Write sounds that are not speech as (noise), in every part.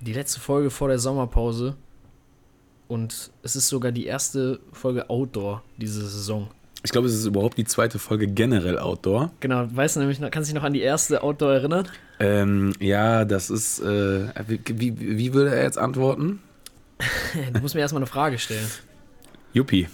Die letzte Folge vor der Sommerpause. Und es ist sogar die erste Folge Outdoor diese Saison. Ich glaube, es ist überhaupt die zweite Folge generell Outdoor. Genau, weißt du nämlich, kannst du dich noch an die erste Outdoor erinnern? Ähm, ja, das ist. Äh, wie, wie, wie würde er jetzt antworten? (laughs) Du musst mir erstmal eine Frage stellen. Juppie.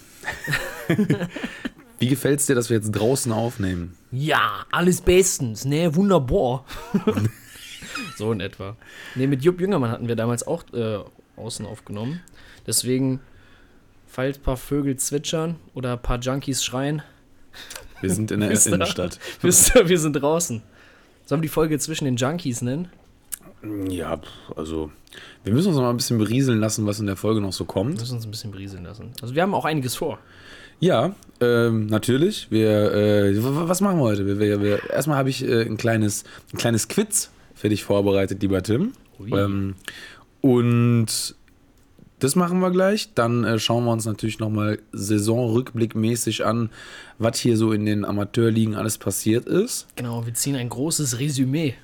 (laughs) wie gefällt es dir, dass wir jetzt draußen aufnehmen? Ja, alles bestens, ne? Wunderbar. (laughs) (laughs) so in etwa. Ne, mit Jupp Jüngermann hatten wir damals auch äh, außen aufgenommen. Deswegen, falls ein paar Vögel zwitschern oder ein paar Junkies schreien, Wir sind in der? (laughs) Innenstadt. (laughs) wisst ihr, wir sind draußen. Sollen wir die Folge zwischen den Junkies nennen? Ja, also. Wir müssen uns noch mal ein bisschen berieseln lassen, was in der Folge noch so Wir kommt. müssen uns ein bisschen brieseln lassen. Also wir haben auch einiges vor. Ja, ähm, natürlich. Wir, äh, was machen wir heute? Wir, wir, wir, erstmal habe ich äh, ein, kleines, ein kleines Quiz für dich vorbereitet, lieber Tim. Ähm, und das machen wir gleich. Dann äh, schauen wir uns natürlich nochmal saisonrückblickmäßig an, was hier so in den Amateurligen alles passiert ist. Genau, wir ziehen ein großes Resümee.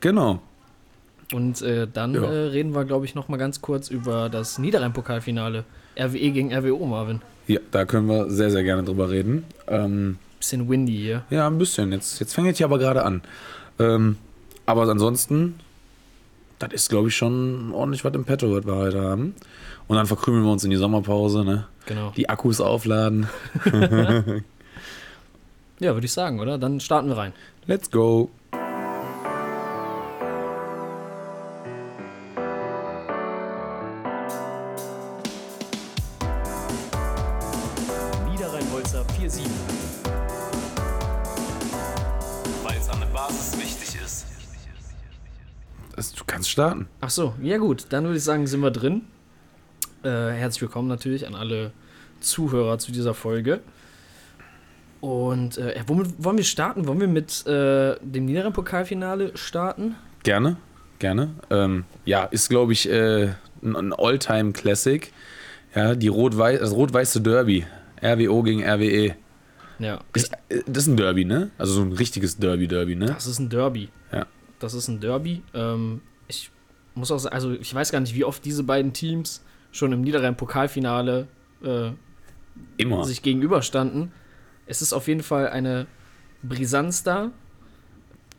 Genau. Und äh, dann Ja. äh, reden wir, glaube ich, noch mal ganz kurz über das Niederrhein-Pokalfinale. RWE gegen RWO, Marvin. Ja, da können wir sehr, sehr gerne drüber reden. Ähm, Bisschen windy hier. ja, ein bisschen. Jetzt, jetzt fängt es hier aber gerade an. Ähm, aber ansonsten, das ist, glaube ich, schon ordentlich was im Petto, was wir heute haben. Und dann verkrümeln wir uns in die Sommerpause, ne? Genau. Die Akkus aufladen. (laughs) Ja, würde ich sagen, oder? Dann starten wir rein. Let's go. Starten. Ach so, ja gut, dann würde ich sagen, sind wir drin. Äh, herzlich willkommen natürlich an alle Zuhörer zu dieser Folge. Und äh, womit wollen wir starten? Wollen wir mit äh, dem Niederrhein-Pokalfinale starten? Gerne, gerne. Ähm, ja, ist, glaube ich, äh, ein, ein All-Time-Classic. Ja, die Rot-Weiß, das rot-weiße Derby. RWO gegen RWE. Ja, Ist, äh, das ist ein Derby, ne? Also so ein richtiges Derby-Derby, ne? das ist ein Derby. Ja. Das ist ein Derby. Ähm, ich muss auch sagen, also ich weiß gar nicht, wie oft diese beiden Teams schon im Niederrhein-Pokalfinale äh, Immer. sich gegenüberstanden. Es ist auf jeden Fall eine Brisanz da,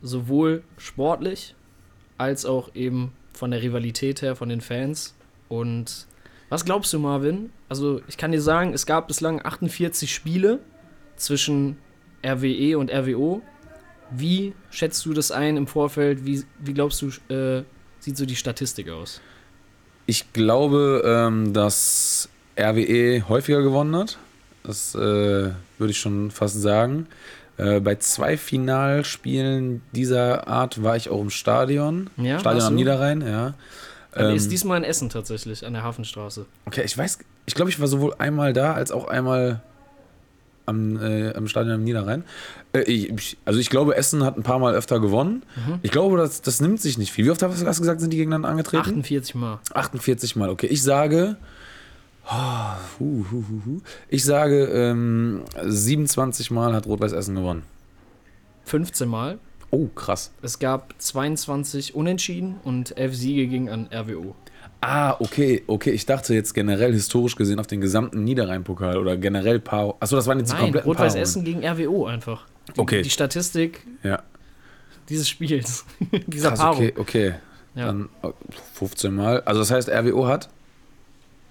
sowohl sportlich als auch eben von der Rivalität her, von den Fans. Und was glaubst du, Marvin? Also, ich kann dir sagen, es gab bislang 48 Spiele zwischen RWE und RWO. Wie schätzt du das ein im Vorfeld? Wie, wie glaubst du, äh, sieht so die Statistik aus? Ich glaube, ähm, dass RWE häufiger gewonnen hat. Das äh, würde ich schon fast sagen. Äh, bei zwei Finalspielen dieser Art war ich auch im Stadion. Ja, Stadion am? Niederrhein, ja. Ähm, ist diesmal in Essen tatsächlich, an der Hafenstraße. Okay, ich weiß, ich glaube, ich war sowohl einmal da als auch einmal am, äh, am Stadion am Niederrhein. Äh, ich, also ich glaube, Essen hat ein paar Mal öfter gewonnen. Mhm. Ich glaube, das, das nimmt sich nicht viel. Wie oft hast du gesagt, sind die gegeneinander angetreten? 48 Mal. 48 Mal, okay. Ich sage. Oh, hu, hu, hu. Ich sage, ähm, 27 Mal hat Rot-Weiß Essen gewonnen. 15 Mal. Oh, krass. Es gab 22 Unentschieden und 11 Siege gegen an RWO. Ah, okay, okay. Ich dachte jetzt generell historisch gesehen auf den gesamten Niederrhein-Pokal oder generell paar. Achso, das waren jetzt die Nein, kompletten Rot-Weiß. Essen gegen RWO einfach. Die, Okay. Die Statistik Ja. dieses Spiels. (laughs) dieser Krass, Paarung. okay, okay. Ja. Dann oh, 15 Mal. Also das heißt, RWO hat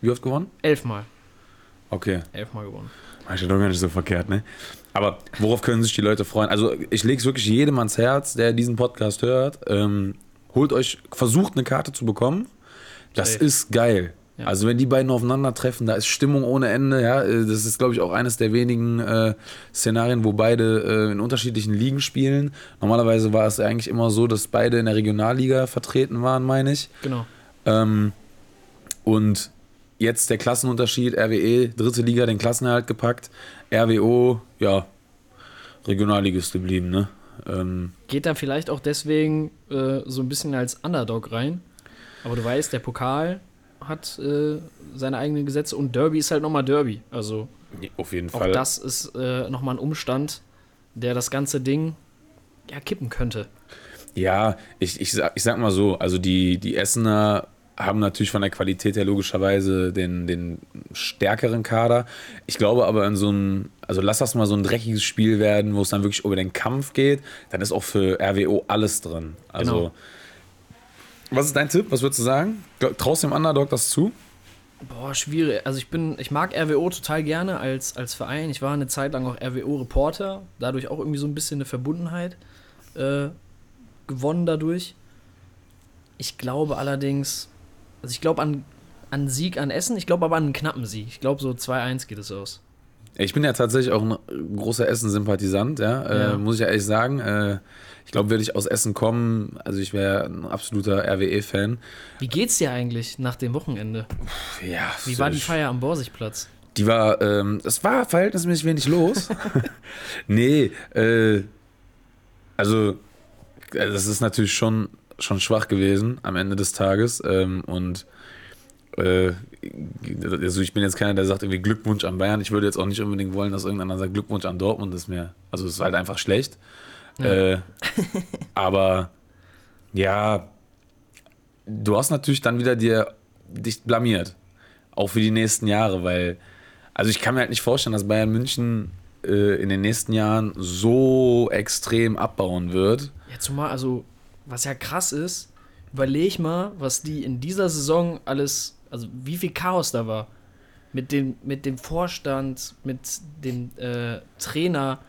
wie oft gewonnen? Elfmal. Okay. Elfmal gewonnen. Ist ja doch gar nicht so verkehrt, ne? Aber worauf können sich die Leute freuen? Also ich lege es wirklich jedem ans Herz, der diesen Podcast hört. Ähm, holt euch, versucht eine Karte zu bekommen. Das Safe. ist geil. Ja. Also wenn die beiden aufeinandertreffen, da ist Stimmung ohne Ende. Ja, Äh, das ist glaube ich auch eines der wenigen äh, Szenarien, wo beide äh, in unterschiedlichen Ligen spielen. Normalerweise war es eigentlich immer so, dass beide in der Regionalliga vertreten waren, meine ich. Genau. Ähm, und jetzt der Klassenunterschied, RWE, dritte Liga, den Klassenerhalt gepackt. RWO, ja, Regionalligist geblieben, ne? Ähm, Geht da vielleicht auch deswegen äh, so ein bisschen als Underdog rein. Aber du weißt, der Pokal hat äh, seine eigenen Gesetze und Derby ist halt nochmal Derby. Also auf jeden auch Fall. das ist äh, nochmal ein Umstand, der das ganze Ding ja kippen könnte. Ja, ich, ich, sag, ich sag mal so, also die, die Essener haben natürlich von der Qualität her logischerweise den, den stärkeren Kader. Ich glaube aber in so einem, also lass das mal so ein dreckiges Spiel werden, wo es dann wirklich über den Kampf geht, dann ist auch für RWO alles drin. Also, Genau. Was ist dein Tipp? Was würdest du sagen? Traust du dem Underdog das zu? Boah, schwierig. Also ich bin, ich mag RWO total gerne als, als Verein. Ich war eine Zeit lang auch RWO-Reporter, dadurch auch irgendwie so ein bisschen eine Verbundenheit äh, gewonnen dadurch. Ich glaube allerdings, also ich glaube an, an Sieg an Essen, ich glaube aber an einen knappen Sieg. Ich glaube so 2-1 geht es aus. Ich bin ja tatsächlich auch ein großer Essen-Sympathisant, ja, Ja. Äh, muss ich ja ehrlich sagen. Äh, ich glaube, würde ich aus Essen kommen, also ich wäre ein absoluter RWE-Fan. Wie geht's dir eigentlich nach dem Wochenende? Ja, Wie war die Feier am Borsigplatz? Die war, ähm, es war verhältnismäßig wenig los. (laughs) nee, äh, also, äh, das ist natürlich schon, schon schwach gewesen am Ende des Tages. Ähm, und äh, also ich bin jetzt keiner, der sagt irgendwie Glückwunsch an Bayern. Ich würde jetzt auch nicht unbedingt wollen, dass irgendeiner sagt Glückwunsch an Dortmund. Das ist mir, also es ist halt einfach schlecht. Äh, aber ja, du hast natürlich dann wieder dir dich blamiert. Auch für die nächsten Jahre, weil, also ich kann mir halt nicht vorstellen, dass Bayern München äh, in den nächsten Jahren so extrem abbauen wird. Ja, zumal, also, was ja krass ist, überleg mal, was die in dieser Saison alles, also wie viel Chaos da war. Mit dem, mit dem Vorstand, mit dem äh, Trainer.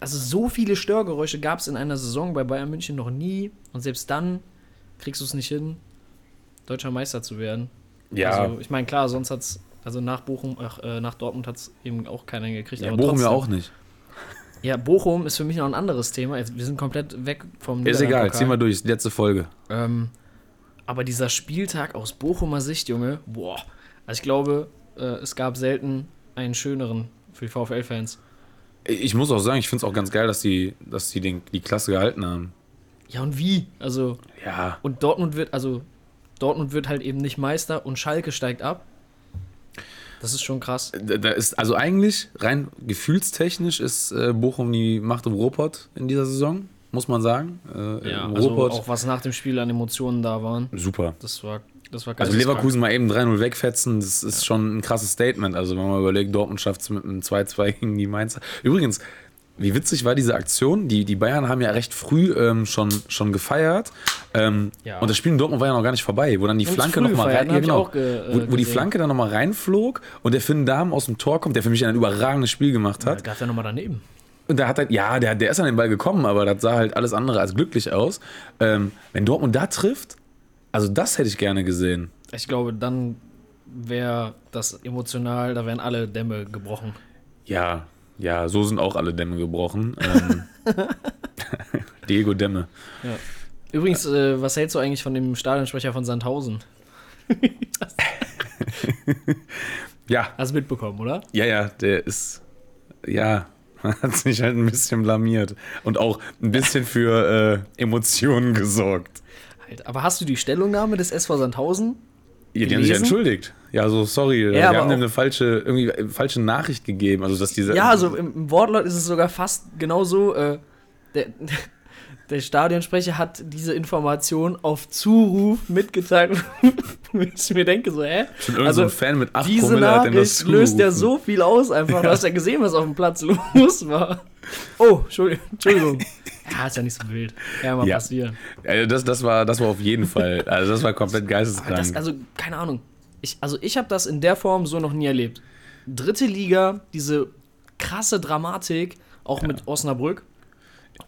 Also so viele Störgeräusche gab es in einer Saison bei Bayern München noch nie. Und selbst dann kriegst du es nicht hin, deutscher Meister zu werden. Also, ich meine, klar, sonst hat's, also nach Bochum, ach, äh, nach Dortmund hat es eben auch keiner hingekriegt. ja aber Bochum ja trotzdem. auch nicht. Ja, Bochum ist für mich noch ein anderes Thema. Jetzt, wir sind komplett weg vom Ist egal, ziehen wir durch, die letzte Folge. Ähm, aber dieser Spieltag aus Bochumer Sicht, Junge, boah. Also ich glaube, äh, es gab selten einen schöneren für die VfL-Fans. Ich muss auch sagen, ich finde es auch ganz geil, dass die, dass die den, die Klasse gehalten haben. Ja, und wie? Also, Ja, und Dortmund wird, also, Dortmund wird halt eben nicht Meister und Schalke steigt ab. Das ist schon krass. da da ist, also eigentlich, rein gefühlstechnisch ist äh, Bochum die Macht im Ruhrpott in dieser Saison, muss man sagen. Äh, Ja, also auch was nach dem Spiel an Emotionen da waren. super. Das war, das war Also. Leverkusen mal eben 3-0 wegfetzen, das ist schon ein krasses Statement. Also wenn man überlegt, Dortmund schafft es mit einem 2-2 (laughs) gegen die Mainzer. Übrigens, wie witzig war diese Aktion? Die, die Bayern haben ja recht früh ähm, schon, schon gefeiert. Ähm, Ja. Und das Spiel in Dortmund war ja noch gar nicht vorbei, wo dann die Ganz Flanke nochmal rein, ja, genau, ge- äh, wo, wo die. Flanke dann nochmal reinflog und der Finn Dahm aus dem Tor kommt, der für mich ein überragendes Spiel gemacht Da hat. gab ja nochmal daneben. Und da hat er, ja, der, der ist an den Ball gekommen, aber das sah halt alles andere als glücklich aus. Ähm, wenn Dortmund da trifft, also das hätte ich gerne gesehen. Ich glaube, dann wäre das emotional, da wären alle Dämme gebrochen. Ja, ja, so sind auch alle Dämme gebrochen. Ähm, (laughs) Diego Dämme. Übrigens, äh, was hältst du eigentlich von dem Stadionsprecher von Sandhausen? (laughs) Ja, Hast du mitbekommen, oder? ja, ja, der ist, ja, (laughs) hat sich halt ein bisschen blamiert und auch ein bisschen für äh, Emotionen gesorgt. Halt, aber hast du die Stellungnahme des SV Sandhausen? Ja, die haben sich Gelesen? entschuldigt. Ja, so sorry, die aber haben dem eine falsche, irgendwie äh, falsche Nachricht gegeben. Also dass diese. Ja, also im, im Wortlaut ist es sogar fast genauso. Äh, der, der Stadionsprecher hat diese Information auf Zuruf mitgeteilt. (laughs) Wo ich mir denke, so, hä? Schon also, so ein Fan mit 8 Diese Promille hat das Nachricht löst ja so viel aus einfach. Du hast ja gesehen, was auf dem Platz (laughs) los war. Oh, Entschuldigung. (laughs) Ja, ist ja nicht so wild. Kann mal Ja. passieren. Also das, das, war, das war auf jeden Fall. Also das war komplett geisteskrank. das, also, keine Ahnung. Ich, also, ich habe das in der Form so noch nie erlebt. Dritte Liga, diese krasse Dramatik, auch mit Osnabrück.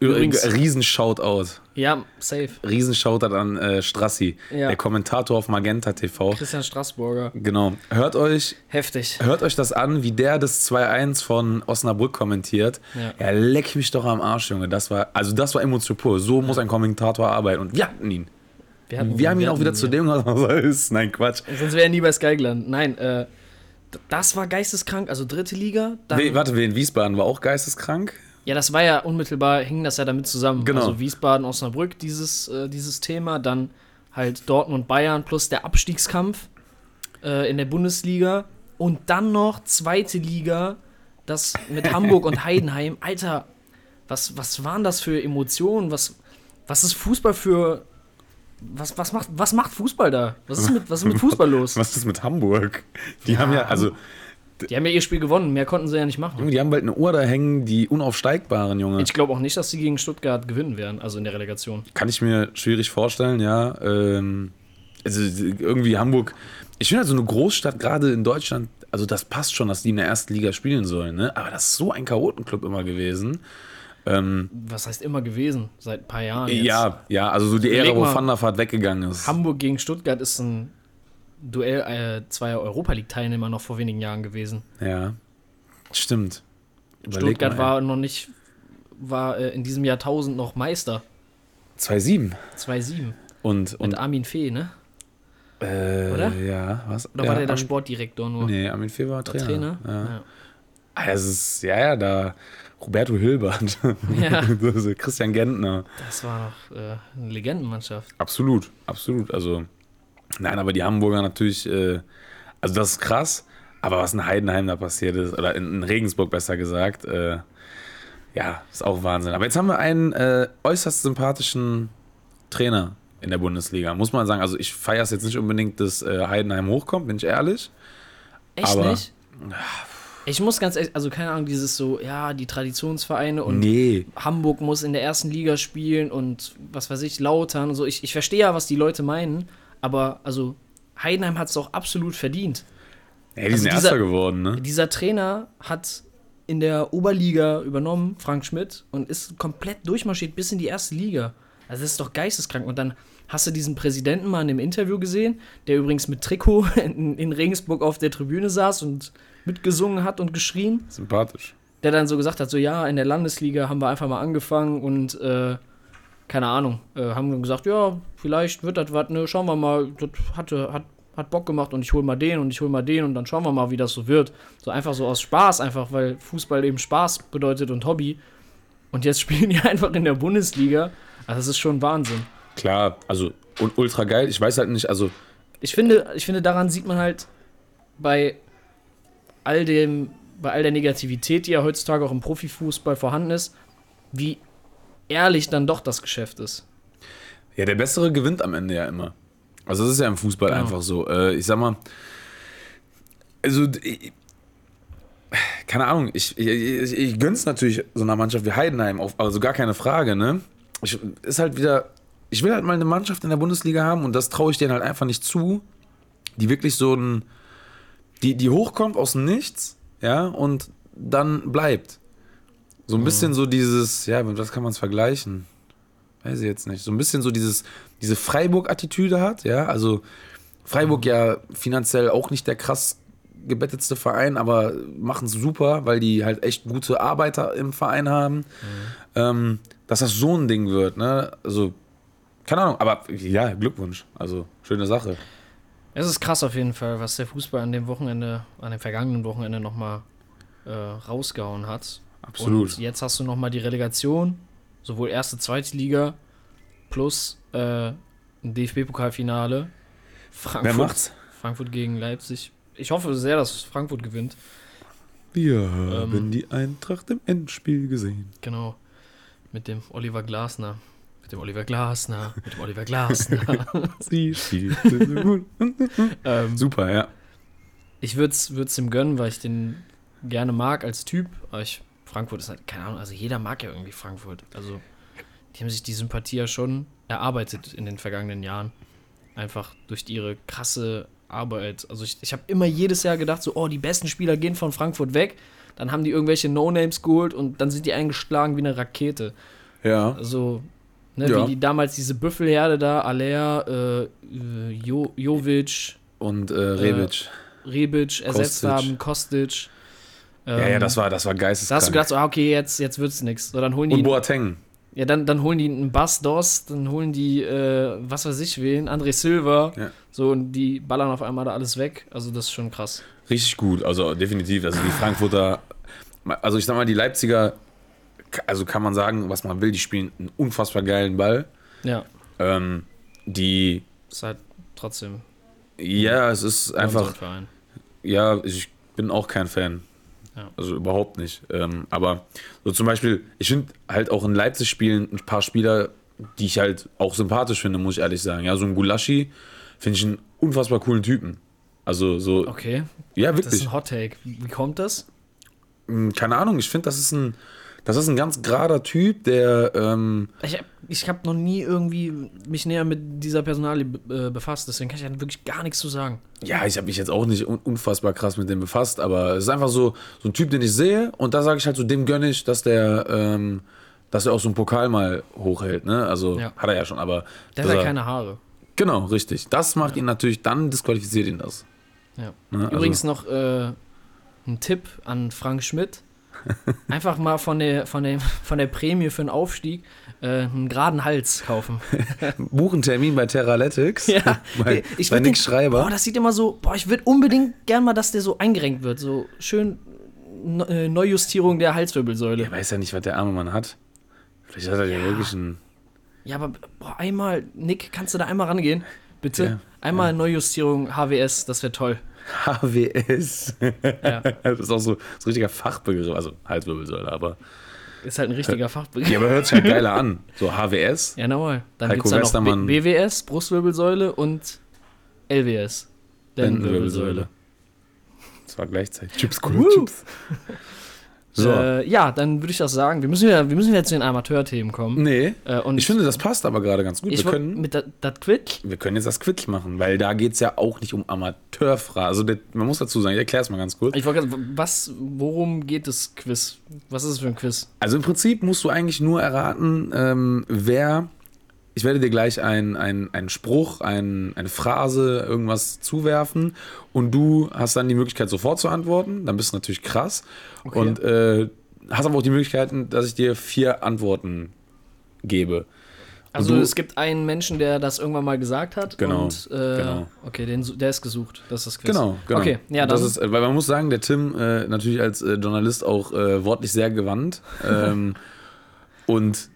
Übrigens, übrigens- riesen Shoutout. Ja, safe. Riesen Shoutout an äh, Strassi, Ja. der Kommentator auf Magenta TV. Christian Straßburger. Genau. Hört euch, Heftig. hört euch das an, wie der das 2-1 von Osnabrück kommentiert. Ja. Ja. leck mich doch am Arsch, Junge. Das war, also das war Emotion pur. So muss ein Kommentator arbeiten. Und wir hatten ihn. hatten- Wir haben ihn auch wieder zu dem, was (laughs) er ist. Nein, Quatsch. Sonst wäre er nie bei Sky gelandet. Nein, äh, das war geisteskrank. Also dritte Liga. Dann, We, warte, wen Wiesbaden war auch geisteskrank? Ja, das war ja unmittelbar, hing das ja damit zusammen. Genau. Also Wiesbaden, Osnabrück, dieses, äh, dieses Thema. Dann halt Dortmund, Bayern plus der Abstiegskampf äh, in der Bundesliga. Und dann noch zweite Liga, das mit Hamburg und (laughs) Heidenheim. Alter, was, was waren das für Emotionen? Was, Was ist Fußball für. Was, was, macht, was macht Fußball da? Was ist mit, was ist mit (laughs) Fußball los? Was ist mit Hamburg? Die haben ja, also, Die haben ja ihr Spiel gewonnen, mehr konnten sie ja nicht machen. Junge, die haben bald eine Uhr da hängen, die unaufsteigbaren, Junge. Ich glaube auch nicht, dass sie gegen Stuttgart gewinnen werden, also in der Relegation. Kann ich mir schwierig vorstellen, ja. Ähm, also irgendwie Hamburg. Ich finde halt so eine Großstadt, gerade in Deutschland, also das passt schon, dass die in der ersten Liga spielen sollen, ne? Aber das ist so ein Chaotenclub immer gewesen. Ähm, Was heißt immer gewesen? Seit ein paar Jahren. Jetzt. ja, ja, also so die Ära, wo. Van der Vaart weggegangen ist. Hamburg gegen Stuttgart ist ein Duell äh, zweier Europa League-Teilnehmer noch vor wenigen Jahren gewesen. Ja, stimmt. Überleg Stuttgart mal, war noch nicht, war äh, in diesem Jahrtausend noch Meister. 2-7. 2-7. Und, Mit und Armin Fee, ne? äh, oder? Ja, was? Oder ja, war der da Sportdirektor nur? Nee, Armin Fee war Trainer. Trainer? Ja. Ah, es ist, ja, ja, da Roberto Hilbert, Ja. (laughs) Christian Gentner. Das war noch äh, eine Legendenmannschaft. Absolut, absolut. Also, nein, aber die Hamburger natürlich, äh, also das ist krass, aber was in Heidenheim da passiert ist, oder in, in Regensburg besser gesagt, äh, ja, ist auch Wahnsinn. Aber jetzt haben wir einen äh, äußerst sympathischen Trainer in der Bundesliga, muss man sagen. Also ich feiere es jetzt nicht unbedingt, dass äh, Heidenheim hochkommt, bin ich ehrlich. Echt Aber- nicht? Ich muss ganz ehrlich, also keine Ahnung, dieses so, ja, die Traditionsvereine und Nee, Hamburg muss in der ersten Liga spielen und was weiß ich, Lautern und so. Ich, ich verstehe ja, was die Leute meinen, aber also Heidenheim hat es doch absolut verdient. ja, die Also sind dieser- Erster geworden, ne? Dieser Trainer hat in der Oberliga übernommen, Frank Schmidt, und ist komplett durchmarschiert bis in die erste Liga. Also das ist doch geisteskrank. Und dann hast du diesen Präsidenten mal in dem Interview gesehen, der übrigens mit Trikot (laughs) in, in Regensburg auf der Tribüne saß und mitgesungen hat und geschrien Sympathisch. der dann so gesagt hat, so ja, in der Landesliga haben wir einfach mal angefangen und äh, keine Ahnung, äh, haben gesagt, ja, vielleicht wird das was, ne, schauen wir mal, das hatte, hat, hat Bock gemacht und ich hol mal den und ich hol mal den und dann schauen wir mal, wie das so wird. So einfach so aus Spaß, einfach, weil Fußball eben Spaß bedeutet und Hobby. Und jetzt (laughs) spielen die einfach in der Bundesliga. Also das ist schon Wahnsinn. Klar, also und ultra geil. Ich weiß halt nicht, also Ich finde, ich finde, daran sieht man halt bei all dem, bei all der Negativität, die ja heutzutage auch im Profifußball vorhanden ist, wie ehrlich dann doch das Geschäft ist. Ja, der Bessere gewinnt am Ende ja immer. Also das ist ja im Fußball Genau. einfach so. Äh, ich sag mal, also keine Ahnung, ich, ich, ich, ich gönn's natürlich so einer Mannschaft wie Heidenheim, auf, also gar keine Frage, ne? Ich, ist halt wieder, ich will halt mal eine Mannschaft in der Bundesliga haben und das traue ich denen halt einfach nicht zu, die wirklich so ein, die, die hochkommt aus dem Nichts, ja, und dann bleibt. So ein bisschen so dieses, ja, mit was kann man es vergleichen? Weiß ich jetzt nicht. So ein bisschen so dieses, diese Freiburg-Attitüde hat, ja. Also Freiburg ja finanziell auch nicht der krass gebettetste Verein, aber machen es super, weil die halt echt gute Arbeiter im Verein haben. Ähm, dass das so ein Ding wird, ne? Also, keine Ahnung, aber ja, Glückwunsch. Also, schöne Sache. Es ist krass auf jeden Fall, was der Fußball an dem Wochenende, an dem vergangenen Wochenende nochmal äh, rausgehauen hat. Absolut. Und jetzt hast du nochmal die Relegation, sowohl erste, zweite Liga, plus äh, ein DFB-Pokalfinale. Frankfurt, Wer macht's? Frankfurt gegen Leipzig. Ich hoffe sehr, dass Frankfurt gewinnt. Wir Ähm. haben die Eintracht im Endspiel gesehen. Genau. Mit dem Oliver Glasner. Mit dem Oliver Glasner. Mit dem Oliver Glasner. (laughs) Sie spielte so gut. (laughs) ähm, Super, ja. ich würde es ihm gönnen, weil ich den gerne mag als Typ. Aber ich, Frankfurt ist halt, keine Ahnung, also jeder mag ja irgendwie Frankfurt. Also, die haben sich die Sympathie ja schon erarbeitet in den vergangenen Jahren. Einfach durch ihre krasse Arbeit. Also, ich, ich habe immer jedes Jahr gedacht, so, oh, die besten Spieler gehen von Frankfurt weg. Dann haben die irgendwelche No-Names geholt und dann sind die eingeschlagen wie eine Rakete. Ja. Also, ne, Ja. wie die damals diese Büffelherde da, Alea, äh, äh, jo, Jovic, Und äh, Rebic. Rebic ersetzt Kostic. haben, Kostic. Ja, ja, Ähm, das war, das war Da geisteskrank. hast du gedacht, so, ah, okay, jetzt, jetzt wird's nix. So, dann holen Und Boateng. ja, dann, dann holen die einen Bass Dos, dann holen die, äh, was weiß ich wen, André Silva. Ja. So, und die ballern auf einmal da alles weg. Also, das ist schon krass. Richtig gut, also definitiv. Also die Frankfurter, also ich sag mal, die Leipziger, also kann man sagen, was man will, die spielen einen unfassbar geilen Ball. Ja, Ähm, die, ist halt trotzdem ja, es ist einfach, ja, ich bin auch kein Fan. Ja. Also überhaupt nicht. Ähm, aber so zum Beispiel, ich finde halt auch in Leipzig spielen ein paar Spieler die ich halt auch sympathisch finde, muss ich ehrlich sagen. Ja, so ein Gulaschi finde ich einen unfassbar coolen Typen. Also so, Okay, ja, das ist wirklich. ein Hot Take. Wie kommt das? Hm, Keine Ahnung, ich finde, das ist ein, das ist ein ganz gerader Typ, der, ähm, Ich, ich habe noch nie irgendwie mich näher mit dieser Personalie äh, befasst, deswegen kann ich da wirklich gar nichts zu sagen. ja, ich habe mich jetzt auch nicht un unfassbar krass mit dem befasst, aber es ist einfach so, so ein Typ, den ich sehe und da sage ich halt so, dem gönne ich, dass der, ähm, dass er auch so einen Pokal mal hochhält, ne? Also Ja. hat er ja schon, aber. Der hat ja keine Haare. Genau, richtig. Das macht ihn natürlich, dann disqualifiziert ihn das. Ja. Ne? Also- Übrigens noch äh, ein Tipp an Frank Schmidt. Einfach mal von der, von der, von der Prämie für einen Aufstieg äh, einen geraden Hals kaufen. (laughs) Buchentermin bei Terralytics. Ja, (laughs) bei, ich bei Nick den- Schreiber. Boah, das sieht immer so, boah, ich würde unbedingt gern mal, dass der so eingerenkt wird. So schön Ne- Neujustierung der Halswirbelsäule. Er weiß ja nicht, was der arme Mann hat. Vielleicht hat er ja, Ja. wirklich einen. Ja, aber boah, einmal, Nick, kannst du da einmal rangehen? Bitte? Ja, einmal Neujustierung HWS, das wäre toll. HWS. Ja. (laughs) das ist auch so, so ein richtiger Fachbegriff, also Halswirbelsäule, aber. Ist halt ein richtiger Fachbegriff. Ja, aber hört sich halt geiler an. (laughs) So HWS. Ja, normal. Dann Heiko gibt's da noch. B BWS, Brustwirbelsäule und LWS. Lendenwirbelsäule. Das war gleichzeitig. (laughs) Chips, coole Woo. Chips. So. Äh, ja, dann würde ich das sagen. Wir müssen ja, wir müssen jetzt zu den Amateurthemen kommen. nee. Äh, und Ich finde, das passt aber gerade ganz gut. Wir können, mit das Quick. wir können jetzt das Quiz machen, weil da geht es ja auch nicht um Amateurfragen. Also, der, man muss dazu sagen, ich erkläre es mal ganz kurz. Ich wollte gerade- was, worum geht das Quiz? Was ist es für ein Quiz? Also im Prinzip musst du eigentlich nur erraten, ähm, wer. Ich werde dir gleich ein- ein- einen Spruch, ein, eine Phrase, irgendwas zuwerfen und du hast dann die Möglichkeit sofort zu antworten. Dann bist du natürlich krass. Okay. Und äh, hast aber auch die Möglichkeiten, dass ich dir vier Antworten gebe. Also du- es gibt einen Menschen, der das irgendwann mal gesagt hat. Genau, Und, äh, genau. Okay, den, der ist gesucht. Das ist das Quiz. Genau, genau. Okay, ja, das ist, äh, weil man muss sagen, der Tim äh, natürlich als äh, Journalist auch äh, wortlich sehr gewandt. (laughs) Ähm, und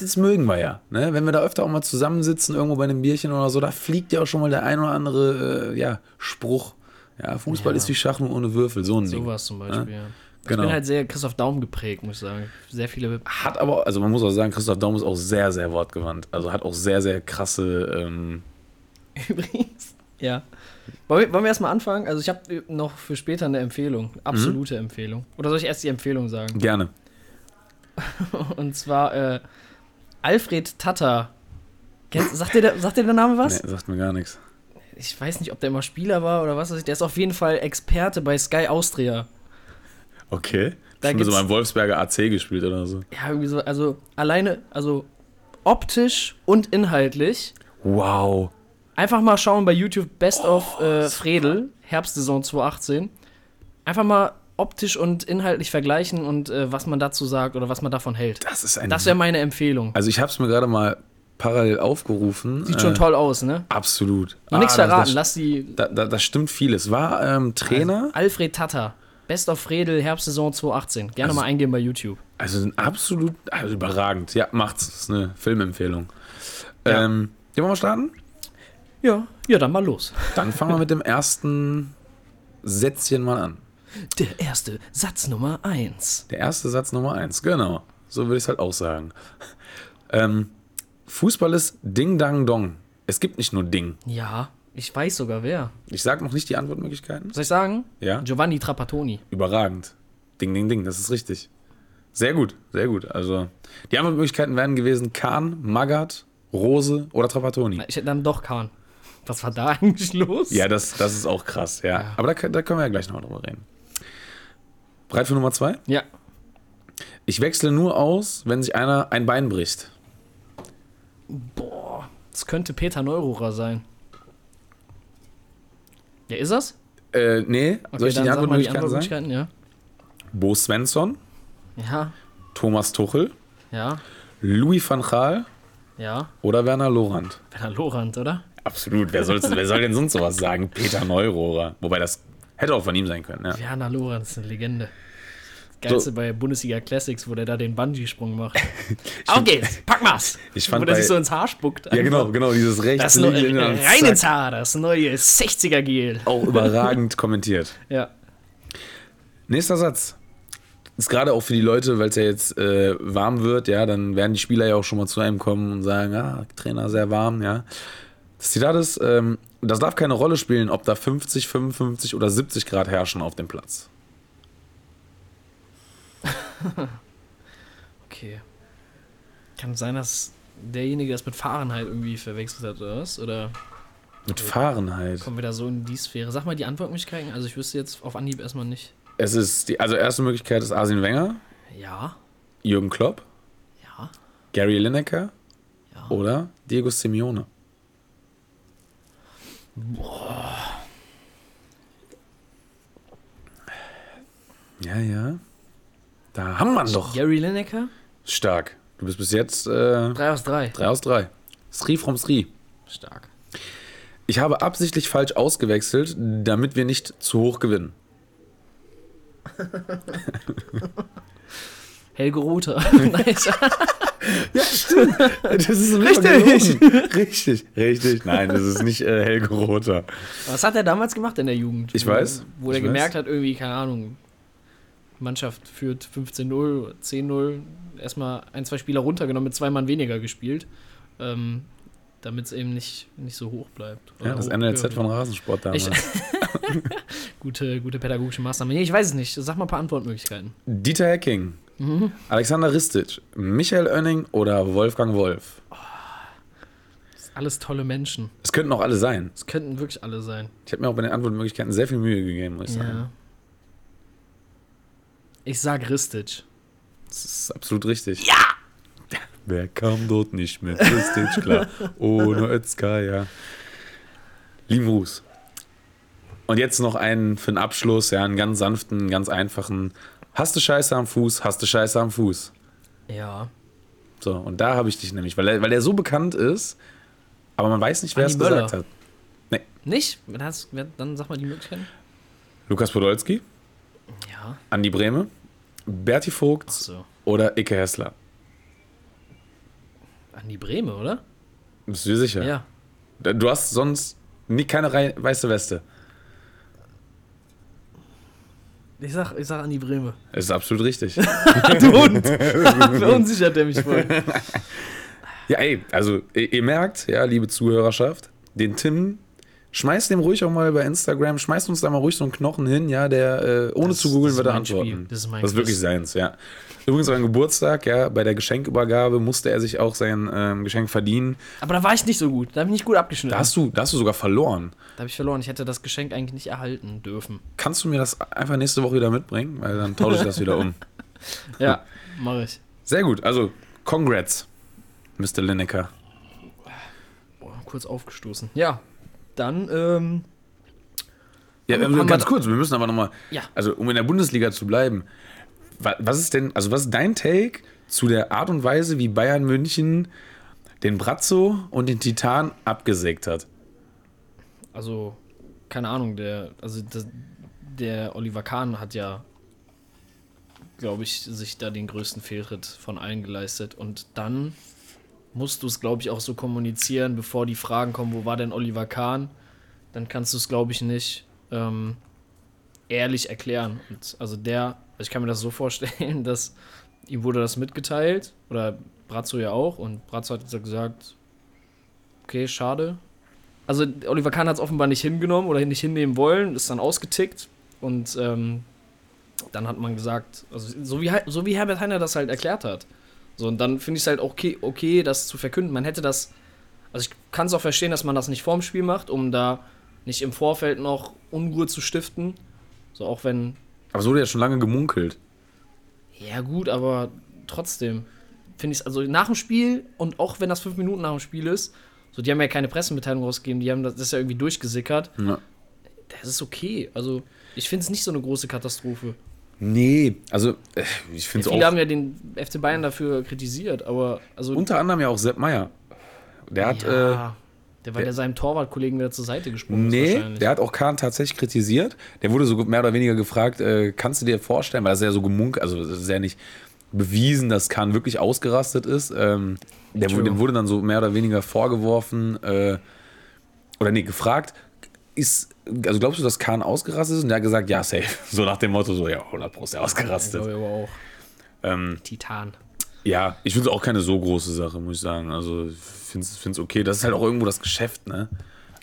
das mögen wir ja. Ne? Wenn wir da öfter auch mal zusammensitzen, irgendwo bei einem Bierchen oder so, da fliegt ja auch schon mal der ein oder andere äh, ja, Spruch. Ja, Fußball Ja. ist wie Schach nur ohne Würfel, so ein Ding. Sowas zum Beispiel, ja. Ich Genau. bin halt sehr Christoph Daum geprägt, muss ich sagen. Sehr viele. Hat aber, also man muss auch sagen, Christoph Daum ist auch sehr, sehr wortgewandt. Also hat auch sehr, sehr krasse. Ähm, (laughs) Übrigens. Ja. Wollen wir, wollen wir erstmal anfangen? Also, ich habe noch für später eine Empfehlung. Absolute Mhm. Empfehlung. Oder soll ich erst die Empfehlung sagen? gerne. (laughs) Und zwar äh, Alfred Tatter. Kennst, sagt, dir der, sagt dir der Name was? Nee, sagt mir gar nichts. Ich weiß nicht, ob der immer Spieler war oder was weiß ich. Der ist auf jeden Fall Experte bei Sky Austria. Okay. Da Schon so beim Wolfsberger AC gespielt oder so. Ja, irgendwie so. Also, alleine, also optisch und inhaltlich. Wow. Einfach mal schauen bei YouTube Best of äh, Fredel, Herbstsaison 2018. Einfach mal optisch und inhaltlich vergleichen und äh, was man dazu sagt oder was man davon hält. Das ist ein. Das wäre meine Empfehlung. also ich habe es mir gerade mal parallel aufgerufen. Sieht schon Äh, toll aus, ne? Absolut. Noch nichts das- verraten, Das, lass die. da, da, das stimmt vieles. War ähm, Trainer, Alfred Tatter, Best of Fredel, Herbstsaison 2018. Gerne Also- mal eingeben bei YouTube. also absolut also überragend. Ja, macht's. Das ist eine Filmempfehlung. Ja. Ähm, ja, wollen wir starten? Ja, ja, dann mal los. Dann fangen wir mit dem ersten Sätzchen mal an. Der erste Satz Nummer 1. Der erste Satz Nummer eins, genau. So würde ich es halt auch sagen. Ähm, Fußball ist Ding Dang Dong. Es gibt nicht nur Ding. Ja, ich weiß sogar wer. Ich sage noch nicht die Antwortmöglichkeiten. Soll ich sagen? Ja. Giovanni Trapattoni. Überragend. Ding, ding, ding, das ist richtig. Sehr gut, sehr gut. Also, die Antwortmöglichkeiten wären gewesen Kahn, Magath, Rose oder Trapattoni. Ich hätte dann doch Kahn. Was war da (laughs) eigentlich los? Ja, das, das ist auch krass, ja. Ja. Aber da, da können wir ja gleich nochmal drüber reden. Bereit für Nummer zwei? Ja. Ich wechsle nur aus, wenn sich einer ein Bein bricht. Boah, das könnte Peter Neururer sein. Ja, ist das? Äh, nee, soll ich die Antwortmöglichkeiten sagen? Ja. Bo Svensson, Ja, Thomas Tuchel, ja, Louis van Gaal ja. oder Werner Lorand. Werner Lorand, oder? Absolut, wer, wer soll denn sonst sowas sagen? Peter Neurohrer. Wobei das hätte auch von ihm sein können, ja. Werner ist eine Legende. Das Geilste bei Bundesliga Classics, wo der da den Bungee-Sprung macht. (laughs) Auf geht's, pack mal's! Ich fand wo der bei- sich so ins Haar spuckt. Ja, genau, genau, dieses rechts Das neue, und rein zack. ins Haar, das neue 60er-Gel. Auch überragend kommentiert. (laughs) Ja. Nächster Satz. ist gerade auch für die Leute, weil es ja jetzt äh, warm wird, ja, dann werden die Spieler ja auch schon mal zu einem kommen und sagen, ah, Trainer, sehr warm, ja. Das Zitat ist, ähm, das darf keine Rolle spielen, ob da 50, 55 oder 70 Grad herrschen auf dem Platz. (laughs) Okay. Kann sein, dass derjenige das mit Fahrenheit irgendwie verwechselt hat, oder was? Oder Mit Fahrenheit. kommen wir da so in die Sphäre? Sag mal die Antwortmöglichkeiten. Also ich wüsste jetzt auf Anhieb erstmal nicht. Es ist die, also erste Möglichkeit ist Arsene Wenger, Ja, Jürgen Klopp, ja, Gary Lineker ja. oder Diego Simeone. Ja, ja. Da haben wir doch. Gary Lineker? Stark. Du bist bis jetzt äh, 3 aus 3. 3 aus 3. Sri from Sri. Stark. Ich habe absichtlich falsch ausgewechselt, damit wir nicht zu hoch gewinnen. (laughs) Helge Rother. (laughs) nice. (laughs) Ja, stimmt. Das ist Richtig. (laughs) Richtig, richtig. Nein, das ist nicht äh, Helge Rother. Was hat er damals gemacht in der Jugend? Ich Wo- weiß, Wo ich er weiß. gemerkt hat, irgendwie, keine Ahnung, Mannschaft führt 15-0, 10-0, erstmal ein, zwei Spieler runtergenommen, mit zwei Mann weniger gespielt, ähm, damit es eben nicht, nicht so hoch bleibt. Ja, das NLZ von. Rasensport damals. (laughs) Gute, gute pädagogische Maßnahme. Nee, ich weiß es nicht. Sag mal ein paar Antwortmöglichkeiten. Dieter Hecking, Alexander Ristic, Michael Oenning oder Wolfgang Wolf. Das sind alles tolle Menschen. Es könnten auch alle sein. Es könnten wirklich alle sein. Ich habe mir auch bei den Antwortmöglichkeiten sehr viel Mühe gegeben, muss ich sagen. Ja. Ich sag Ristic. Das ist absolut richtig. Ja! Wer kam dort nicht mit Ristic, klar. Ohne Özka, ja. Lieben Gruß. Und jetzt noch einen für den Abschluss, ja, einen ganz sanften, ganz einfachen. Hast du Scheiße am Fuß, hast du Scheiße am Fuß. Ja. So, und da habe ich dich nämlich, weil er, weil er so bekannt ist, aber man weiß nicht, wer es gesagt hat. Nicht? Wer hast, wer, dann sag mal die Möglichkeiten. Lukas Podolski, Ja. Andi Brehme, Berti Vogt So. oder Icke Hessler. Andi Breme, oder? Bist du dir sicher? Ja. Du hast sonst nie, keine weiße Weste. Ich sag, ich sag Andi Breme. Das ist absolut richtig. (laughs) du Hund! (laughs) Verunsichert der mich voll. ja, ey, also ihr, ihr merkt, ja, liebe Zuhörerschaft, den Tim, schmeißt dem ruhig auch mal bei Instagram, schmeißt uns da mal ruhig so einen Knochen hin, ja, der äh, ohne Das- zu googeln wird er mein Spiel. antworten. Das ist mein das ist wirklich seins, ja. Übrigens an Geburtstag, ja, bei der Geschenkübergabe musste er sich auch sein ähm, Geschenk verdienen. Aber da war ich nicht so gut. Da habe ich nicht gut abgeschnitten. Da hast du, da hast du sogar verloren. Da habe ich verloren. Ich hätte das Geschenk eigentlich nicht erhalten dürfen. Kannst du mir das einfach nächste Woche wieder mitbringen? Weil dann tausche ich das wieder um. (laughs) Ja, mache ich. Sehr gut, also congrats, Mr. Lineker. Boah, kurz aufgestoßen. Ja, dann, ähm, Ja, ganz kurz, wir müssen aber nochmal, Ja. also um in der Bundesliga zu bleiben, wa- was ist denn, also was ist dein Take zu der Art und Weise, wie Bayern München den Brazzo und den Titan abgesägt hat? also, keine Ahnung, der, also das, der Oliver Kahn hat ja, glaube ich, sich da den größten Fehltritt von allen geleistet. Und dann musst du es, glaube ich, auch so kommunizieren, bevor die Fragen kommen, wo war denn Oliver Kahn? Dann kannst du es, glaube ich, nicht ähm, ehrlich erklären. Und also der, also ich kann mir das so (laughs) vorstellen, dass ihm wurde das mitgeteilt, oder Brazzo ja auch, und Brazzo hat gesagt, okay, schade, also Oliver Kahn hat es offenbar nicht hingenommen oder nicht hinnehmen wollen, ist dann ausgetickt und ähm, dann hat man gesagt, also so wie, so wie Herbert Heiner das halt erklärt hat. So, und dann finde ich es halt okay, okay, das zu verkünden. Man hätte das, also ich kann es auch verstehen, dass man das nicht vorm Spiel macht, um da nicht im Vorfeld noch Unruhe zu stiften. So, auch wenn, Aber so wurde ja schon lange gemunkelt. ja gut, aber trotzdem finde ich es, also nach dem Spiel und auch wenn das fünf Minuten nach dem Spiel ist, so, die haben ja keine Pressemitteilung rausgegeben, die haben das, das ist ja irgendwie durchgesickert. Ja. Das ist okay. Also, ich finde es nicht so eine große Katastrophe. Nee, also äh, ich finde es Viele auch haben ja den FC Bayern dafür kritisiert, aber also. unter anderem ja auch Sepp Meier. Der hat, äh, ja, der, weil der seinem Torwartkollegen wieder zur Seite gesprungen ist. Nee, wahrscheinlich. der hat auch Kahn tatsächlich kritisiert. Der wurde so mehr oder weniger gefragt, äh, kannst du dir vorstellen, weil das ist ja so gemunkelt, also es ist ja nicht bewiesen, dass Kahn wirklich ausgerastet ist. Ähm, der, dem wurde dann so mehr oder weniger vorgeworfen, äh, oder nee, gefragt, ist, also glaubst du, dass Kahn ausgerastet ist? Und der hat gesagt, ja, safe. (laughs) So nach dem Motto, so, ja, 100 Pro ist der Ich ausgerastet. glaube aber auch. Ähm, Titan. ja, ich finde es auch keine so große Sache, muss ich sagen. Also, ich finde es okay. Das ist halt auch irgendwo das Geschäft, ne?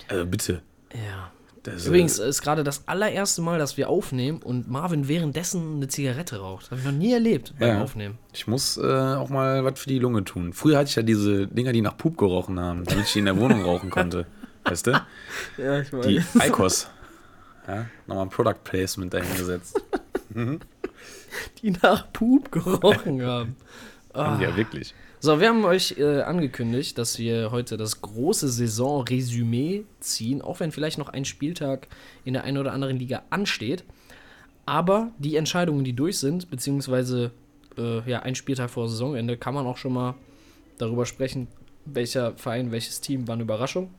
Also, bitte. Ja. Das, Übrigens ist gerade das allererste Mal, dass wir aufnehmen und Marvin währenddessen eine Zigarette raucht. Das habe ich noch nie erlebt beim Ja. Aufnehmen. Ich muss äh, auch mal was für die Lunge tun. Früher hatte ich ja diese Dinger, die nach Pup gerochen haben, damit ich die in der Wohnung rauchen konnte. (laughs) Weißt du? (laughs) Ja, ich Die Icos. (laughs) Ja, nochmal ein Product Placement dahingesetzt. die nach Pup gerochen haben. (laughs) Ah. Ja, wirklich. So, wir haben euch äh, angekündigt, dass wir heute das große Saison-Resümee ziehen, auch wenn vielleicht noch ein Spieltag in der einen oder anderen Liga ansteht. Aber die Entscheidungen, die durch sind, beziehungsweise äh, ja, ein Spieltag vor Saisonende, kann man auch schon mal darüber sprechen, welcher Verein, welches Team war eine Überraschung.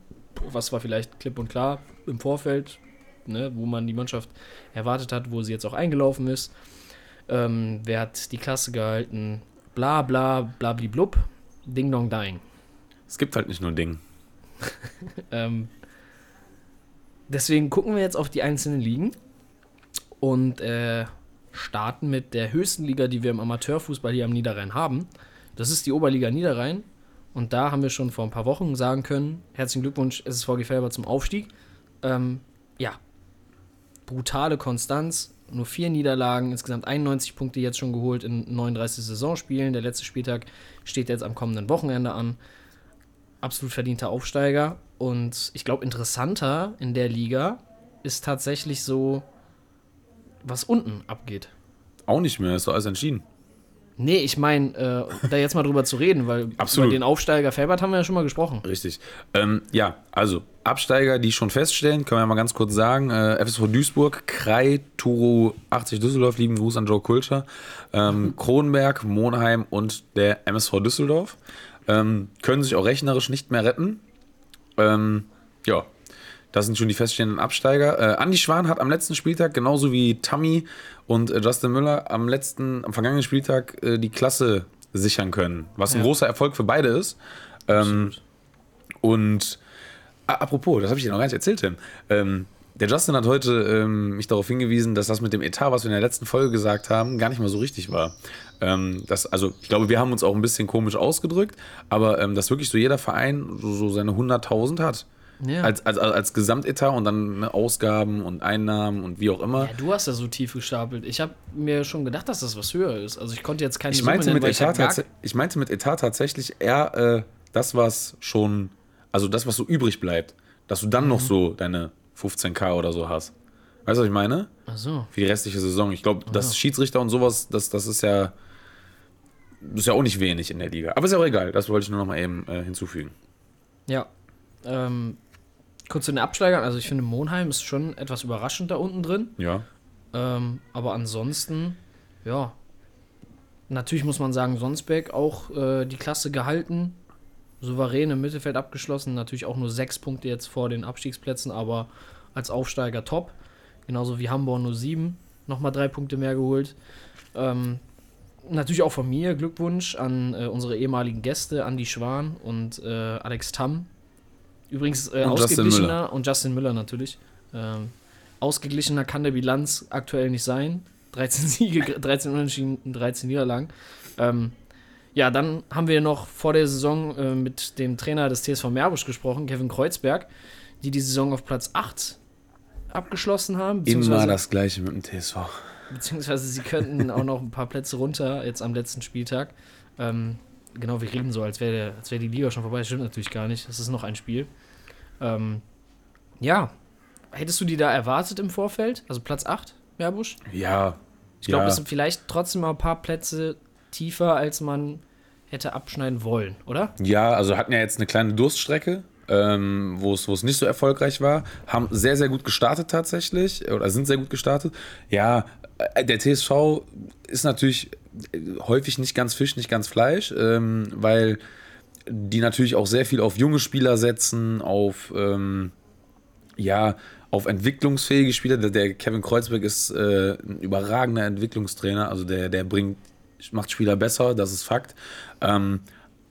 Was war vielleicht klipp und klar im Vorfeld, ne, wo man die Mannschaft erwartet hat, wo sie jetzt auch eingelaufen ist. Ähm, wer hat die Klasse gehalten? Bla bla bla blub. Ding dong dying. Es gibt halt nicht nur Ding. (laughs) Ähm, deswegen gucken wir jetzt auf die einzelnen Ligen und äh, starten mit der höchsten Liga, die wir im Amateurfußball hier am Niederrhein haben. Das ist die Oberliga Niederrhein. Und da haben wir schon vor ein paar Wochen sagen können: Herzlichen Glückwunsch, SSV Gefälber zum Aufstieg. Ähm, ja, brutale Konstanz. Nur vier Niederlagen, insgesamt 91 Punkte jetzt schon geholt in 39 Saisonspielen. Der letzte Spieltag steht jetzt am kommenden Wochenende an. Absolut verdienter Aufsteiger. Und ich glaube, interessanter in der Liga ist tatsächlich so, was unten abgeht. Auch nicht mehr, ist doch alles entschieden. Nee, ich meine, äh, da jetzt mal drüber zu reden, weil Absolut. über den Aufsteiger Felbert haben wir ja schon mal gesprochen. Richtig. Ähm, ja, also Absteiger, die schon feststellen, können wir mal ganz kurz sagen. Äh, FSV Duisburg, Krei, Turo 80 Düsseldorf, lieben Gruß an Joe Kulcher, ähm, (laughs) Kronberg, Monheim und der MSV Düsseldorf. Ähm, können sich auch rechnerisch nicht mehr retten. Ähm, ja, das sind schon die feststehenden Absteiger. Äh, Andi Schwan hat am letzten Spieltag, genauso wie Tammy und äh, Justin Müller, am letzten, am vergangenen Spieltag äh, die Klasse sichern können. Was ein Ja. großer Erfolg für beide ist. Ähm, und apropos, das habe ich dir noch gar nicht erzählt, Tim. Ähm, der Justin hat heute ähm, mich darauf hingewiesen, dass das mit dem Etat, was wir in der letzten Folge gesagt haben, gar nicht mal so richtig war. Ähm, das, also, ich glaube, wir haben uns auch ein bisschen komisch ausgedrückt, aber ähm, dass wirklich so jeder Verein so, so seine 100.000 hat. Ja. Als, als, als Gesamtetat und dann ne, Ausgaben und Einnahmen und wie auch immer. Ja, du hast ja so tief gestapelt. Ich habe mir schon gedacht, dass das was höher ist. Also ich konnte jetzt keine Ich Summe meinte, nennen, mit ich Etat tats- ich meinte mit Etat tatsächlich eher äh, das, was schon, also das, was so übrig bleibt. Dass du dann Mhm. noch so deine 15k oder so hast. Weißt du, was ich meine? Ach so. Für die restliche Saison. Ich glaube, das Schiedsrichter und sowas, das, das ist ja. Das ist ja auch nicht wenig in der Liga. Aber ist ja auch egal. Das wollte ich nur noch mal eben äh, hinzufügen. Ja. Ähm, kurz zu den Absteigern. Also ich finde, Monheim ist schon etwas überraschend da unten drin. Ja. Ähm, aber ansonsten, ja. Natürlich muss man sagen, Sonsbeck auch äh, die Klasse gehalten. Souverän im Mittelfeld abgeschlossen. Natürlich auch nur sechs Punkte jetzt vor den Abstiegsplätzen, aber als Aufsteiger top. Genauso wie Hamburg nur sieben. Nochmal drei Punkte mehr geholt. Ähm, natürlich auch von mir Glückwunsch an äh, unsere ehemaligen Gäste, Andi Schwan und äh, Alex Tamm. Übrigens äh, Und Justin ausgeglichener und Justin Müller natürlich. Ähm, ausgeglichener kann der Bilanz aktuell nicht sein. (laughs) 13 Siege, (laughs) 13 Unentschieden, 13 Niederlagen. Ähm, ja, dann haben wir noch vor der Saison äh, mit dem Trainer des TSV Meerbusch gesprochen, Kevin Kreuzberg, die die Saison auf Platz 8 abgeschlossen haben. Immer das gleiche mit dem TSV. Beziehungsweise sie könnten auch noch ein paar Plätze runter, jetzt am letzten Spieltag. Ähm, genau, wir reden so, als wäre wär die Liga schon vorbei. Das stimmt natürlich gar nicht. Das ist noch ein Spiel. Ähm, ja, hättest du die da erwartet im Vorfeld? Also Platz 8, Meerbusch? Ja. Ich glaube, ja. es sind vielleicht trotzdem mal ein paar Plätze tiefer, als man hätte abschneiden wollen, oder? Ja, also hatten ja jetzt eine kleine Durststrecke, ähm, wo es nicht so erfolgreich war. Haben sehr, sehr gut gestartet tatsächlich. Oder sind sehr gut gestartet. Ja, äh, der TSV ist natürlich häufig nicht ganz Fisch, nicht ganz Fleisch, ähm, weil die natürlich auch sehr viel auf junge Spieler setzen, auf ähm, ja, auf entwicklungsfähige Spieler. Der, der Kevin Kreuzberg ist äh, ein überragender Entwicklungstrainer, also der, der bringt, macht Spieler besser, das ist Fakt. Ähm,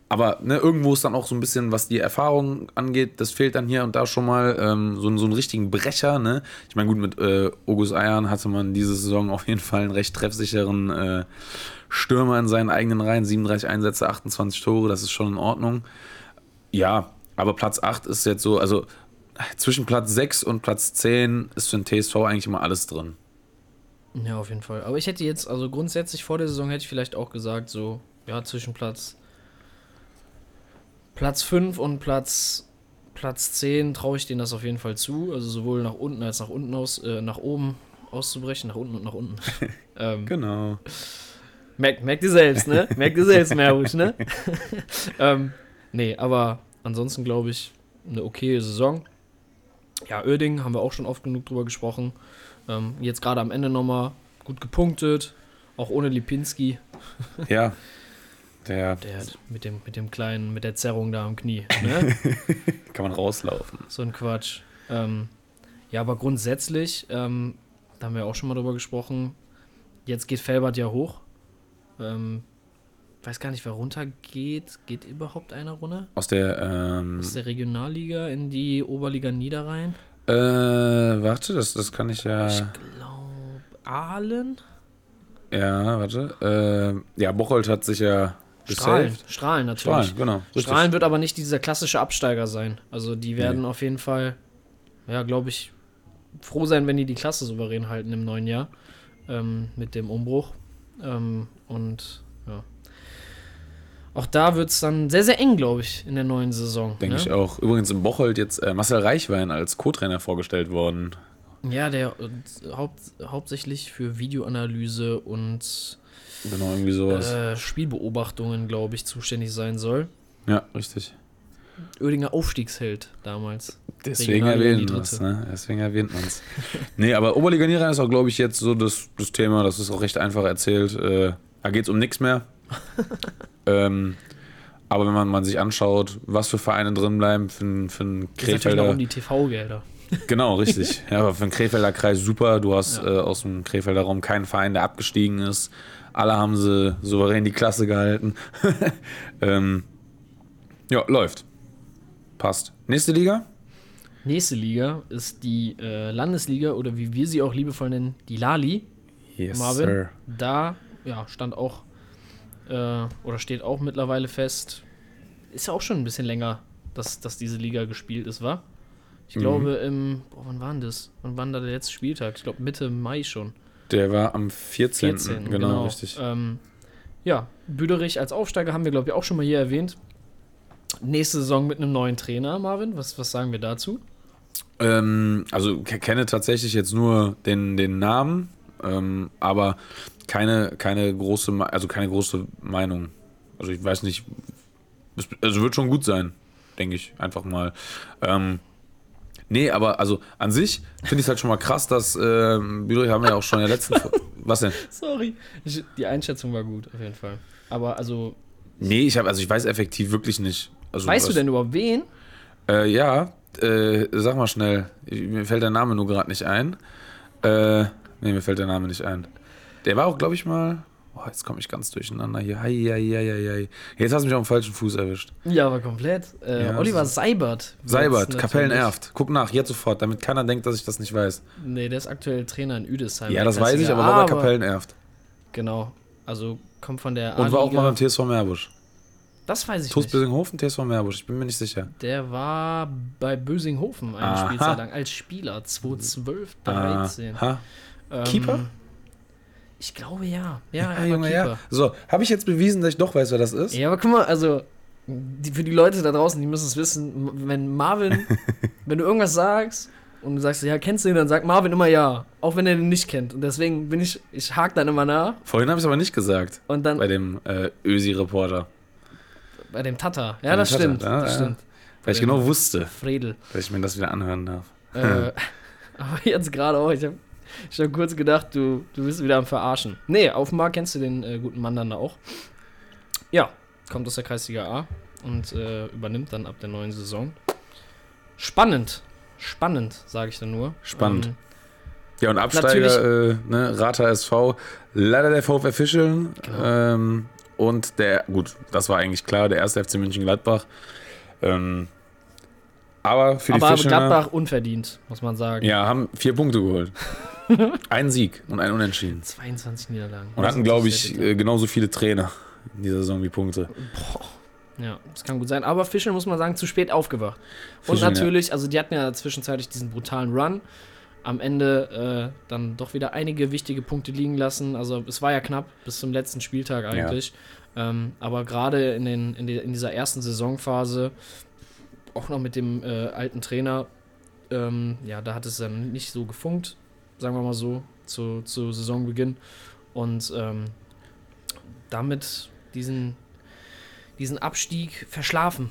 aber ne, irgendwo ist dann auch so ein bisschen, was die Erfahrung angeht, das fehlt dann hier und da schon mal ähm, so, so einen richtigen Brecher. Ne? Ich meine, gut, mit äh, August Eiern hatte man diese Saison auf jeden Fall einen recht treffsicheren äh, Stürmer in seinen eigenen Reihen. 37 Einsätze, 28 Tore, das ist schon in Ordnung. Ja, aber Platz 8 ist jetzt so, also zwischen Platz 6 und Platz 10 ist für den TSV eigentlich immer alles drin. Ja, auf jeden Fall. Aber ich hätte jetzt, also grundsätzlich vor der Saison hätte ich vielleicht auch gesagt, so, ja, zwischen Platz Platz 5 und Platz, Platz 10 traue ich denen das auf jeden Fall zu. Also sowohl nach unten als nach unten aus, äh, nach oben auszubrechen, nach unten und nach unten. (laughs) ähm, Genau. merkt, merkt ihr selbst, ne? Merkt ihr selbst, Merusch, ne? (laughs) (laughs) ähm, nee, aber ansonsten glaube ich, eine okaye Saison. Ja, Oerding haben wir auch schon oft genug drüber gesprochen. Ähm, jetzt gerade am Ende nochmal gut gepunktet, auch ohne Lipinski, Ja. Der der mit dem, mit dem kleinen, mit der Zerrung da am Knie. Ne? (laughs) kann man rauslaufen. so ein Quatsch. Ähm, ja, aber grundsätzlich, ähm, da haben wir auch schon mal drüber gesprochen, jetzt geht Felbert ja hoch. Ähm, weiß gar nicht, wer runtergeht. Geht überhaupt einer runter? Aus der, ähm, Aus der Regionalliga in die Oberliga Niederrhein? äh, warte, das, das kann ich ja. Ich glaube, Aalen? Ja, warte. Äh, ja, Bocholt hat sich ja Strahlen. Strahlen natürlich. Strahlen, genau. Richtig. Strahlen wird aber nicht dieser klassische Absteiger sein. Also die werden auf jeden Fall, ja, glaube ich, froh sein, wenn die die Klasse souverän halten im neuen Jahr ähm, mit dem Umbruch. Ähm, und ja. Auch da wird es dann sehr, sehr eng, glaube ich, in der neuen Saison. Denke ne? ich auch. Übrigens in Bocholt jetzt äh, Marcel Reichwein als Co-Trainer vorgestellt worden. Ja, der äh, haupt, hauptsächlich für Videoanalyse und Genau, irgendwie sowas. äh, Spielbeobachtungen, glaube ich, zuständig sein soll. ja, richtig. Oedinger Aufstiegsheld damals. Deswegen es, dritte. ne? Deswegen erwähnt man es. (laughs) nee, aber Oberliga Niederrhein ist auch, glaube ich, jetzt so das, das Thema. Das ist auch recht einfach erzählt. Äh, da geht es um nichts mehr. (laughs) ähm, aber wenn man, man sich anschaut, was für Vereine drin bleiben, für, einen- für einen Krefelder. um die TV-Gelder. (laughs) Genau, richtig. ja, aber für den Krefelder Kreis super. Du hast Ja. äh, aus dem Krefelder Raum keinen Verein, der abgestiegen ist. Alle haben sie souverän die Klasse gehalten. (laughs) ähm, ja, läuft. Passt. Nächste Liga? Nächste Liga ist die äh, Landesliga oder wie wir sie auch liebevoll nennen, die Lali. Yes, Marvin. Da ja, stand auch äh, oder steht auch mittlerweile fest. Ist ja auch schon ein bisschen länger, dass, dass diese Liga gespielt ist, war? Ich Mhm. glaube, im. Boah, wann war denn das? Wann war denn da der letzte Spieltag? Ich glaube, Mitte Mai schon. Der war am 14. 14. genau, richtig. Ähm, ja, Büderich als Aufsteiger haben wir, glaube ich, auch schon mal hier erwähnt. Nächste Saison mit einem neuen Trainer, Marvin. Was, was sagen wir dazu? Ähm, also ke- kenne tatsächlich jetzt nur den, den Namen, ähm, aber keine, keine große, also keine große Meinung. Also ich weiß nicht, es, also wird schon gut sein, denke ich, einfach mal. Ähm, nee, aber also an sich finde ich es halt schon mal krass, dass ähm, Büderich haben wir ja auch schon in der letzten, (laughs) was denn? Sorry. Ich, die Einschätzung war gut, auf jeden Fall. Aber also, Nee, ich habe, also ich weiß effektiv wirklich nicht. Also, weißt du was- denn über wen? Äh, ja, äh, sag mal schnell. Mir fällt der Name nur gerade nicht ein. Äh, nee, mir fällt der Name nicht ein. Der war auch, glaube ich, mal. Oh, jetzt komme ich ganz durcheinander hier. Hei, hei, hei, hei. Jetzt hast du mich auf dem falschen Fuß erwischt. Ja, aber komplett. Äh, Ja, Oliver Seibert. Seibert, Kapellen-Erft. Guck nach, jetzt sofort, damit keiner denkt, dass ich das nicht weiß. Nee, der ist aktuell Trainer in Üdesheim. Ja, das weiß ich, aber war bei Kapellen-Erft. Genau. Also kommt von der Und war auch mal beim TSV Meerbusch. Das weiß ich TuS nicht. Bösinghofen, TSV Meerbusch, ich bin mir nicht sicher. Der war bei Bösinghofen eine Aha. Spielzeit lang als Spieler. 2012, 13. Aha. Ähm, Keeper? Ich glaube ja. Ja, Ja, Junge, ja. Keeper. So, habe ich jetzt bewiesen, dass ich doch weiß, wer das ist? Ja, aber guck mal, also die, für die Leute da draußen, die müssen es wissen, wenn Marvin, (laughs) wenn du irgendwas sagst und du sagst, ja, kennst du ihn, dann sagt Marvin immer ja, auch wenn er den nicht kennt. Und deswegen bin ich, ich hake dann immer nach Vorhin habe ich es aber nicht gesagt. und dann Bei dem äh, Ösi-Reporter. bei dem Tata. Ja, das dem Tata, stimmt. ja, das ja. stimmt. Weil ich genau wusste, Fredel. dass ich mir das wieder anhören darf. Äh, (laughs) (laughs) aber jetzt gerade auch, ich habe ich hab kurz gedacht, du, du bist wieder am Verarschen. Nee, Aufmark kennst du den äh, guten Mann dann auch. Ja, kommt aus der Kreisliga A und äh, übernimmt dann ab der neuen Saison. Spannend. Spannend, sage ich dann nur. Spannend. Ähm, Ja, und Absteiger, äh, ne, Rata SV, leider der VfR Fischeln. Genau. Ähm, und der, gut, das war eigentlich klar, der erste FC München Gladbach. Ähm, aber für die Aber Fischelner, Gladbach unverdient, muss man sagen. ja, haben vier Punkte geholt. (laughs) (laughs) ein Sieg und ein Unentschieden. 22 Niederlagen. Und hatten, glaube natürlich ich, genauso viele Trainer in dieser Saison wie Punkte. Ja, das kann gut sein. Aber Fischl, muss man sagen, zu spät aufgewacht. Und Fischl, ja. natürlich, also die hatten ja zwischenzeitlich diesen brutalen Run. Am Ende äh, dann doch wieder einige wichtige Punkte liegen lassen. Also es war ja knapp bis zum letzten Spieltag eigentlich. Ähm, aber gerade in, den, in, die, in dieser ersten Saisonphase, auch noch mit dem äh, alten Trainer, ähm, ja, da hat es dann nicht so gefunkt, sagen wir mal so, zu, zu Saisonbeginn. Und ähm, damit diesen, diesen Abstieg verschlafen,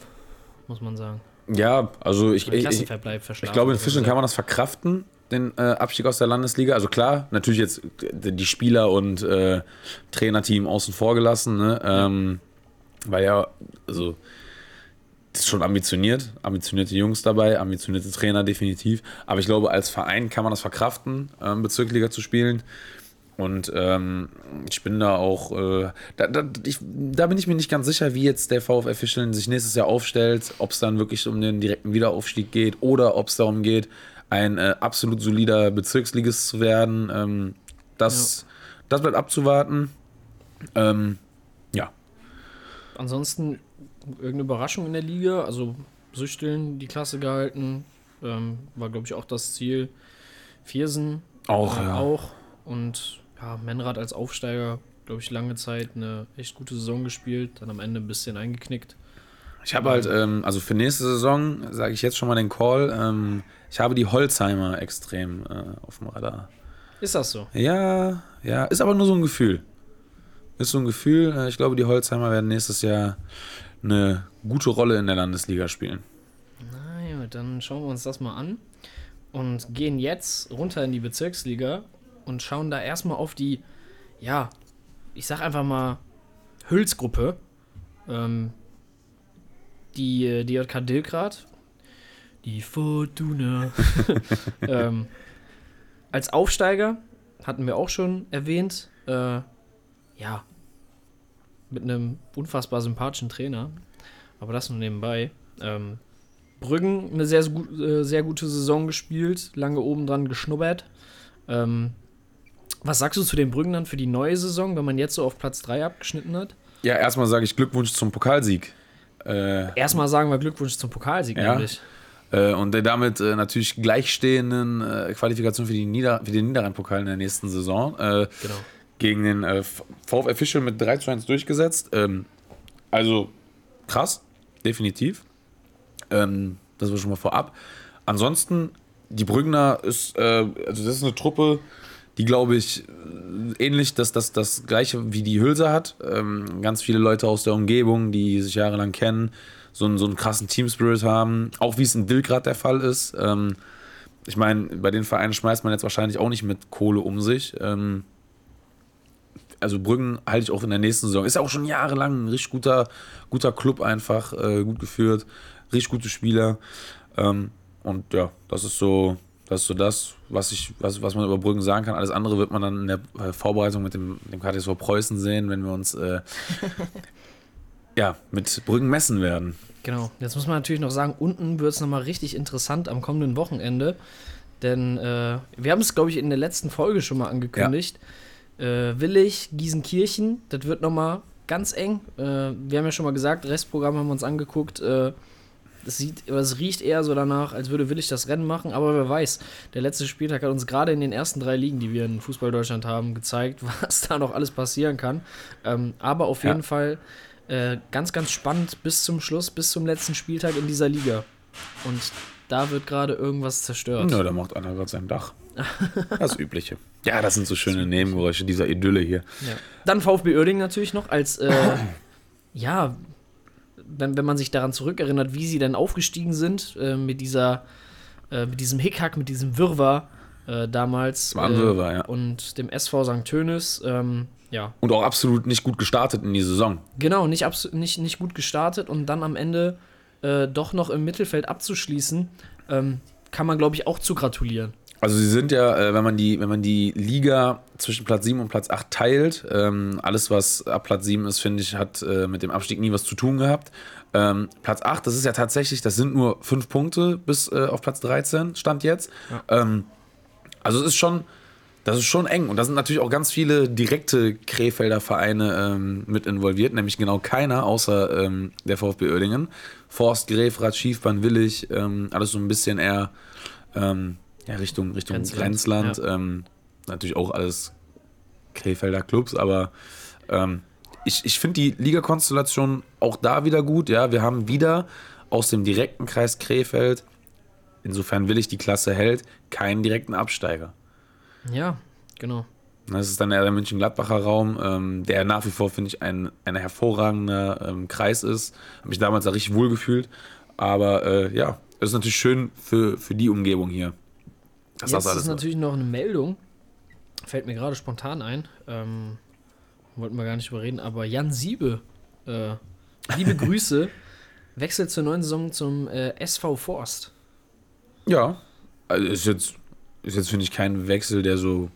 muss man sagen. Ja, also ich, ich, ich, ich glaube, in Fischen kann man das verkraften, den äh, Abstieg aus der Landesliga. Also klar, natürlich jetzt äh, die Spieler und äh, Trainerteam außen vor gelassen, ne? ähm, weil ja, also schon ambitioniert, ambitionierte Jungs dabei, ambitionierte Trainer definitiv. Aber ich glaube, als Verein kann man das verkraften, ähm, Bezirksliga zu spielen. Und ähm, ich bin da auch, äh, da, da, ich, da bin ich mir nicht ganz sicher, wie jetzt der VfL Fischeln sich nächstes Jahr aufstellt, ob es dann wirklich um den direkten Wiederaufstieg geht oder ob es darum geht, ein äh, absolut solider Bezirksligist zu werden. Ähm, das, das bleibt abzuwarten. Ähm, ja, Ansonsten irgendeine Überraschung in der Liga. Also Süchteln die Klasse gehalten. Ähm, war, glaube ich, auch das Ziel. Viersen auch, äh, ja. auch. Und ja, Menrad als Aufsteiger, glaube ich, lange Zeit eine echt gute Saison gespielt. Dann am Ende ein bisschen eingeknickt. Ich habe halt, ähm, also für nächste Saison sage ich jetzt schon mal den Call. Ähm, ich habe die Holzheimer extrem äh, auf dem Radar. Ist das so? Ja, ja, ist aber nur so ein Gefühl. Ist so ein Gefühl. Äh, Ich glaube, die Holzheimer werden nächstes Jahr eine gute Rolle in der Landesliga spielen. Na gut, dann schauen wir uns das mal an und gehen jetzt runter in die Bezirksliga und schauen da erstmal auf die, ja, ich sag einfach mal Hülsgruppe. Ähm, die äh, DJK Dilgrad, die Fortuna. (laughs) ähm, als Aufsteiger hatten wir auch schon erwähnt, äh, ja, mit einem unfassbar sympathischen Trainer, aber das nur nebenbei. Ähm, Brüggen eine sehr, äh, sehr gute Saison gespielt, lange oben dran geschnuppert. Ähm, was sagst du zu den Brüggen dann für die neue Saison, wenn man jetzt so auf Platz 3 abgeschnitten hat? Ja, erstmal sage ich Glückwunsch zum Pokalsieg. Äh, Erstmal sagen wir Glückwunsch zum Pokalsieg, Ja. nämlich. äh, und der damit äh, natürlich gleichstehenden äh, Qualifikation für, die Nieder für den Niederrhein-Pokal in der nächsten Saison. Genau. Gegen den äh, VfL Fischl mit 3 zu 1 durchgesetzt. Ähm, also krass, definitiv. Ähm, das war schon mal vorab. Ansonsten, die Brügner ist, äh, also das ist eine Truppe, die glaube ich äh, ähnlich, dass das das gleiche wie die Hülse hat. Ähm, ganz viele Leute aus der Umgebung, die sich jahrelang kennen, so einen, so einen krassen Team-Spirit haben. Auch wie es in Dilgrad der Fall ist. Ähm, ich meine, bei den Vereinen schmeißt man jetzt wahrscheinlich auch nicht mit Kohle um sich. Ähm, also Brüggen halte ich auch in der nächsten Saison. Ist ja auch schon jahrelang ein richtig guter, guter Club einfach, äh, gut geführt, richtig gute Spieler. Ähm, und ja, das ist so, das ist so das, was ich, was, was man über Brüggen sagen kann. Alles andere wird man dann in der äh, Vorbereitung mit dem, dem KTSV Preußen sehen, wenn wir uns äh, (laughs) ja, mit Brüggen messen werden. Genau. Jetzt muss man natürlich noch sagen, unten wird es nochmal richtig interessant am kommenden Wochenende. Denn äh, wir haben es, glaube ich, in der letzten Folge schon mal angekündigt. Äh, Willig, Gießenkirchen, das wird nochmal ganz eng. Äh, wir haben ja schon mal gesagt, Restprogramm haben wir uns angeguckt. Äh, es, sieht, es riecht eher so danach, als würde Willig das Rennen machen, aber wer weiß. Der letzte Spieltag hat uns gerade in den ersten drei Ligen, die wir in Fußball Deutschland haben, gezeigt, (laughs) was da noch alles passieren kann. Ähm, aber auf Ja. jeden Fall äh, ganz, ganz spannend bis zum Schluss, bis zum letzten Spieltag in dieser Liga. Und da wird gerade irgendwas zerstört. Ja, da macht einer gerade sein Dach. (laughs) Das Übliche. Ja, das sind so schöne Nebengeräusche dieser Idylle hier. Ja. Dann VfB Oerding natürlich noch als, äh, (clears throat) ja, wenn, wenn man sich daran zurückerinnert, wie sie denn aufgestiegen sind, äh, mit dieser, äh, mit diesem Hickhack, mit diesem Wirrwarr äh, damals. war ein äh, Wirrwarr, ja. Und dem SV St. Tönis, ähm, ja, Und auch absolut nicht gut gestartet in die Saison. genau, nicht, nicht, nicht gut gestartet und dann am Ende äh, doch noch im Mittelfeld abzuschließen, ähm, kann man, glaube ich, auch zu gratulieren. Also sie sind ja, äh, wenn man die, wenn man die Liga zwischen Platz 7 und Platz 8 teilt, ähm, alles was ab Platz 7 ist, finde ich, hat äh, mit dem Abstieg nie was zu tun gehabt. Ähm, Platz 8, das ist ja tatsächlich, das sind nur 5 Punkte bis äh, auf Platz 13, stand jetzt. Ähm, also es ist schon, das ist schon eng. Und da sind natürlich auch ganz viele direkte Krefelder Vereine ähm, mit involviert, nämlich genau keiner außer ähm, der VfB Oerdingen. Forst, Grefrath, Schiefbahn, Willig, ähm, alles so ein bisschen eher ja, Richtung, Richtung Grenzland, Grenzland. Ähm, natürlich auch alles Krefelder Clubs, aber ähm, ich, ich finde die Ligakonstellation auch da wieder gut. Ja, wir haben wieder aus dem direkten Kreis Krefeld, insofern will ich die Klasse hält, keinen direkten Absteiger. Ja, genau. Das ist dann eher der München-Gladbacher Raum, ähm, der nach wie vor, finde ich, ein, ein hervorragender ähm, Kreis ist. Habe mich damals da richtig wohl gefühlt. Aber äh, ja, es ist natürlich schön für, für die Umgebung hier. Jetzt das alles ist natürlich noch eine Meldung, fällt mir gerade spontan ein. Ähm, wollten wir gar nicht überreden, aber Jan Siebe, äh, liebe (laughs) Grüße, wechselt zur neuen Saison zum äh, SV Forst. Ja, also ist jetzt, ist jetzt finde ich, kein Wechsel, der so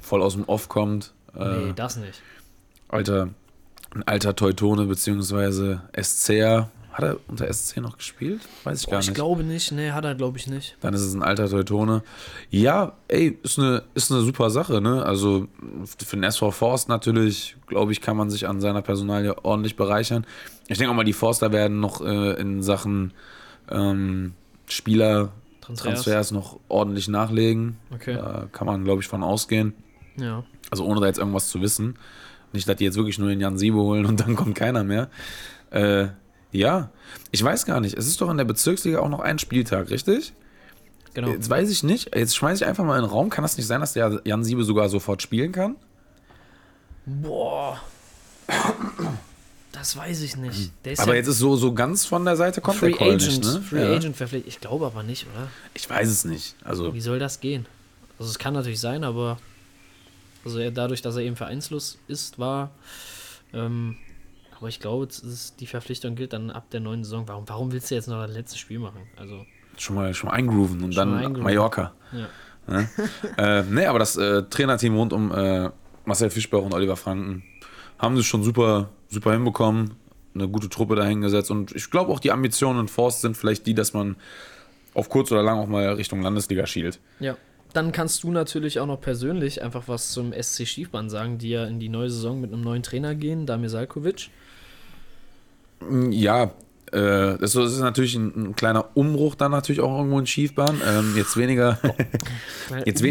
voll aus dem Off kommt. Äh, Nee, das nicht. alter, ein alter Teutone beziehungsweise SCR. Hat er unter SC noch gespielt? Weiß ich Boah, gar ich nicht. glaube nicht, nee, hat er glaube ich nicht. Dann ist es ein alter Teutone. Ja, ey, ist eine, ist eine super Sache, ne? Also für den SV Forst natürlich, glaube ich, kann man sich an seiner Personalie ordentlich bereichern. Ich denke auch mal, die Forster werden noch äh, in Sachen ähm, Spieler Transfers. Transfers noch ordentlich nachlegen. Okay. Da kann man, glaube ich, von ausgehen. Ja. Also ohne da jetzt irgendwas zu wissen. Nicht, dass die jetzt wirklich nur den Jan Siebe holen und dann kommt keiner mehr. Äh, ja, ich weiß gar nicht. Es ist doch in der Bezirksliga auch noch ein Spieltag, richtig? Genau. Jetzt weiß ich nicht. Jetzt schmeiße ich einfach mal in den Raum. Kann das nicht sein, dass der Jan Siebe sogar sofort spielen kann? Boah. Das weiß ich nicht. Aber ja jetzt ist so, so ganz von der Seite kommt Free der Call Agent. nicht, ne? Free ja. Agent verpflichtet. Ich glaube aber nicht, oder? Ich weiß es nicht. Also, Wie soll das gehen? Also es kann natürlich sein, aber also er, dadurch, dass er eben vereinslos ist, war. Ähm, aber ich glaube, ist, die Verpflichtung gilt dann ab der neuen Saison. Warum, warum willst du jetzt noch das letzte Spiel machen? Also, schon mal, schon mal eingrooven und dann eingrooven. Mallorca. ja. Ne? (laughs) äh, nee, aber das äh, Trainerteam rund um äh, Marcel Fischbach und Oliver Franken haben sie schon super, super hinbekommen. Eine gute Truppe dahingesetzt. Und ich glaube auch, die Ambitionen in Forst sind vielleicht die, dass man auf kurz oder lang auch mal Richtung Landesliga schielt. ja. Dann kannst du natürlich auch noch persönlich einfach was zum SC Schiefbahn sagen, die ja in die neue Saison mit einem neuen Trainer gehen, Damir Salkovic. Ja, äh, das ist natürlich ein, ein kleiner Umbruch dann natürlich auch irgendwo in Schiefbahn. Ähm, jetzt weniger, (laughs) (laughs) Jetzt we-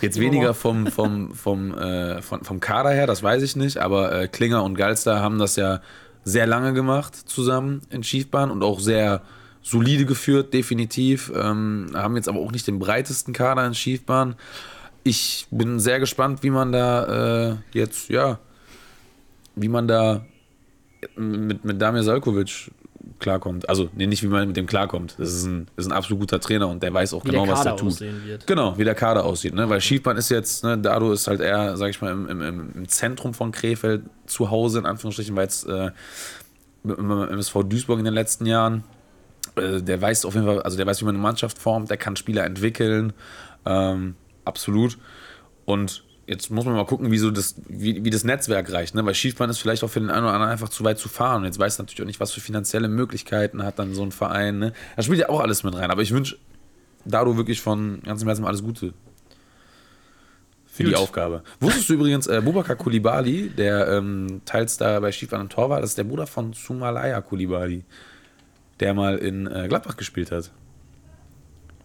jetzt weniger vom, vom, vom, äh, von, vom Kader her, das weiß ich nicht, aber äh, Klinger und Galster haben das ja sehr lange gemacht zusammen in Schiefbahn und auch sehr solide geführt, definitiv. Ähm, haben jetzt aber auch nicht den breitesten Kader in Schiefbahn. Ich bin sehr gespannt, wie man da äh, jetzt, ja, wie man da mit, mit Damir Salkovic klarkommt. Also, nee, nicht wie man mit dem klarkommt. Das ist ein, ist ein absolut guter Trainer und der weiß auch Wie genau, was er tut. wird. Genau, wie der Kader aussieht. Ne? Weil Schiefbahn ist jetzt, ne, Dado ist halt eher, sag ich mal, im, im, im Zentrum von Krefeld zu Hause, in Anführungsstrichen, weil jetzt äh, im MSV Duisburg in den letzten Jahren, äh, der weiß auf jeden Fall, also der weiß, wie man eine Mannschaft formt, der kann Spieler entwickeln. Ähm, absolut. Und jetzt muss man mal gucken, wie, so das, wie, wie das Netzwerk reicht. Ne? Weil Schiefbahn ist vielleicht auch für den einen oder anderen einfach zu weit zu fahren. Und jetzt weiß natürlich auch nicht, was für finanzielle Möglichkeiten hat dann so ein Verein. Ne? Da spielt ja auch alles mit rein. Aber ich wünsche Dado wirklich von ganzem Herzen alles Gute für die Gut. Aufgabe. Wusstest du übrigens, äh, Bubakar Kulibali, der ähm, teils da bei Schiefbahn im Tor war, das ist der Bruder von Sumalaya Kulibali, der mal in äh, Gladbach gespielt hat.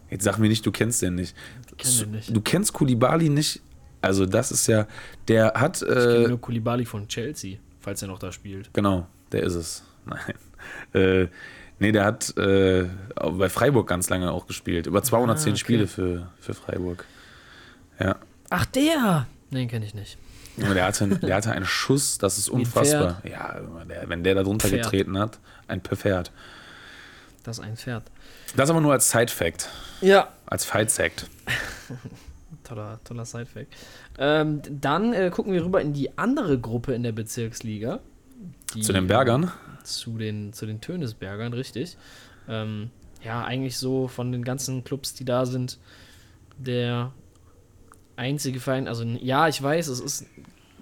Jetzt sag mir nicht, du kennst den nicht. kenn den nicht. Du kennst Kulibali nicht? Also das ist ja, der hat, Ich kenne äh, nur Kulibali von Chelsea, falls er noch da spielt. genau, der ist es. (laughs) Nein. Äh, nee, der hat äh, bei Freiburg ganz lange auch gespielt. Über 210 Ah, okay. Spiele für, für Freiburg. Ja. Ach, der! Nee, kenne ich nicht. Der hatte, der hatte einen Schuss, das ist ein unfassbar. Ja, der, wenn der da drunter Pferd. getreten hat, ein Pferd. Das ist ein Pferd. Das aber nur als Side-Fact, Ja. als Fight-Fact. (laughs) Toller, toller Sidefact. Ähm, dann äh, gucken wir rüber in die andere Gruppe in der Bezirksliga. Die, Zu den Bergern. Zu den, zu den Tönesbergern, richtig. Ähm, ja, eigentlich so von den ganzen Clubs, die da sind, der einzige Verein, also ja, ich weiß, es ist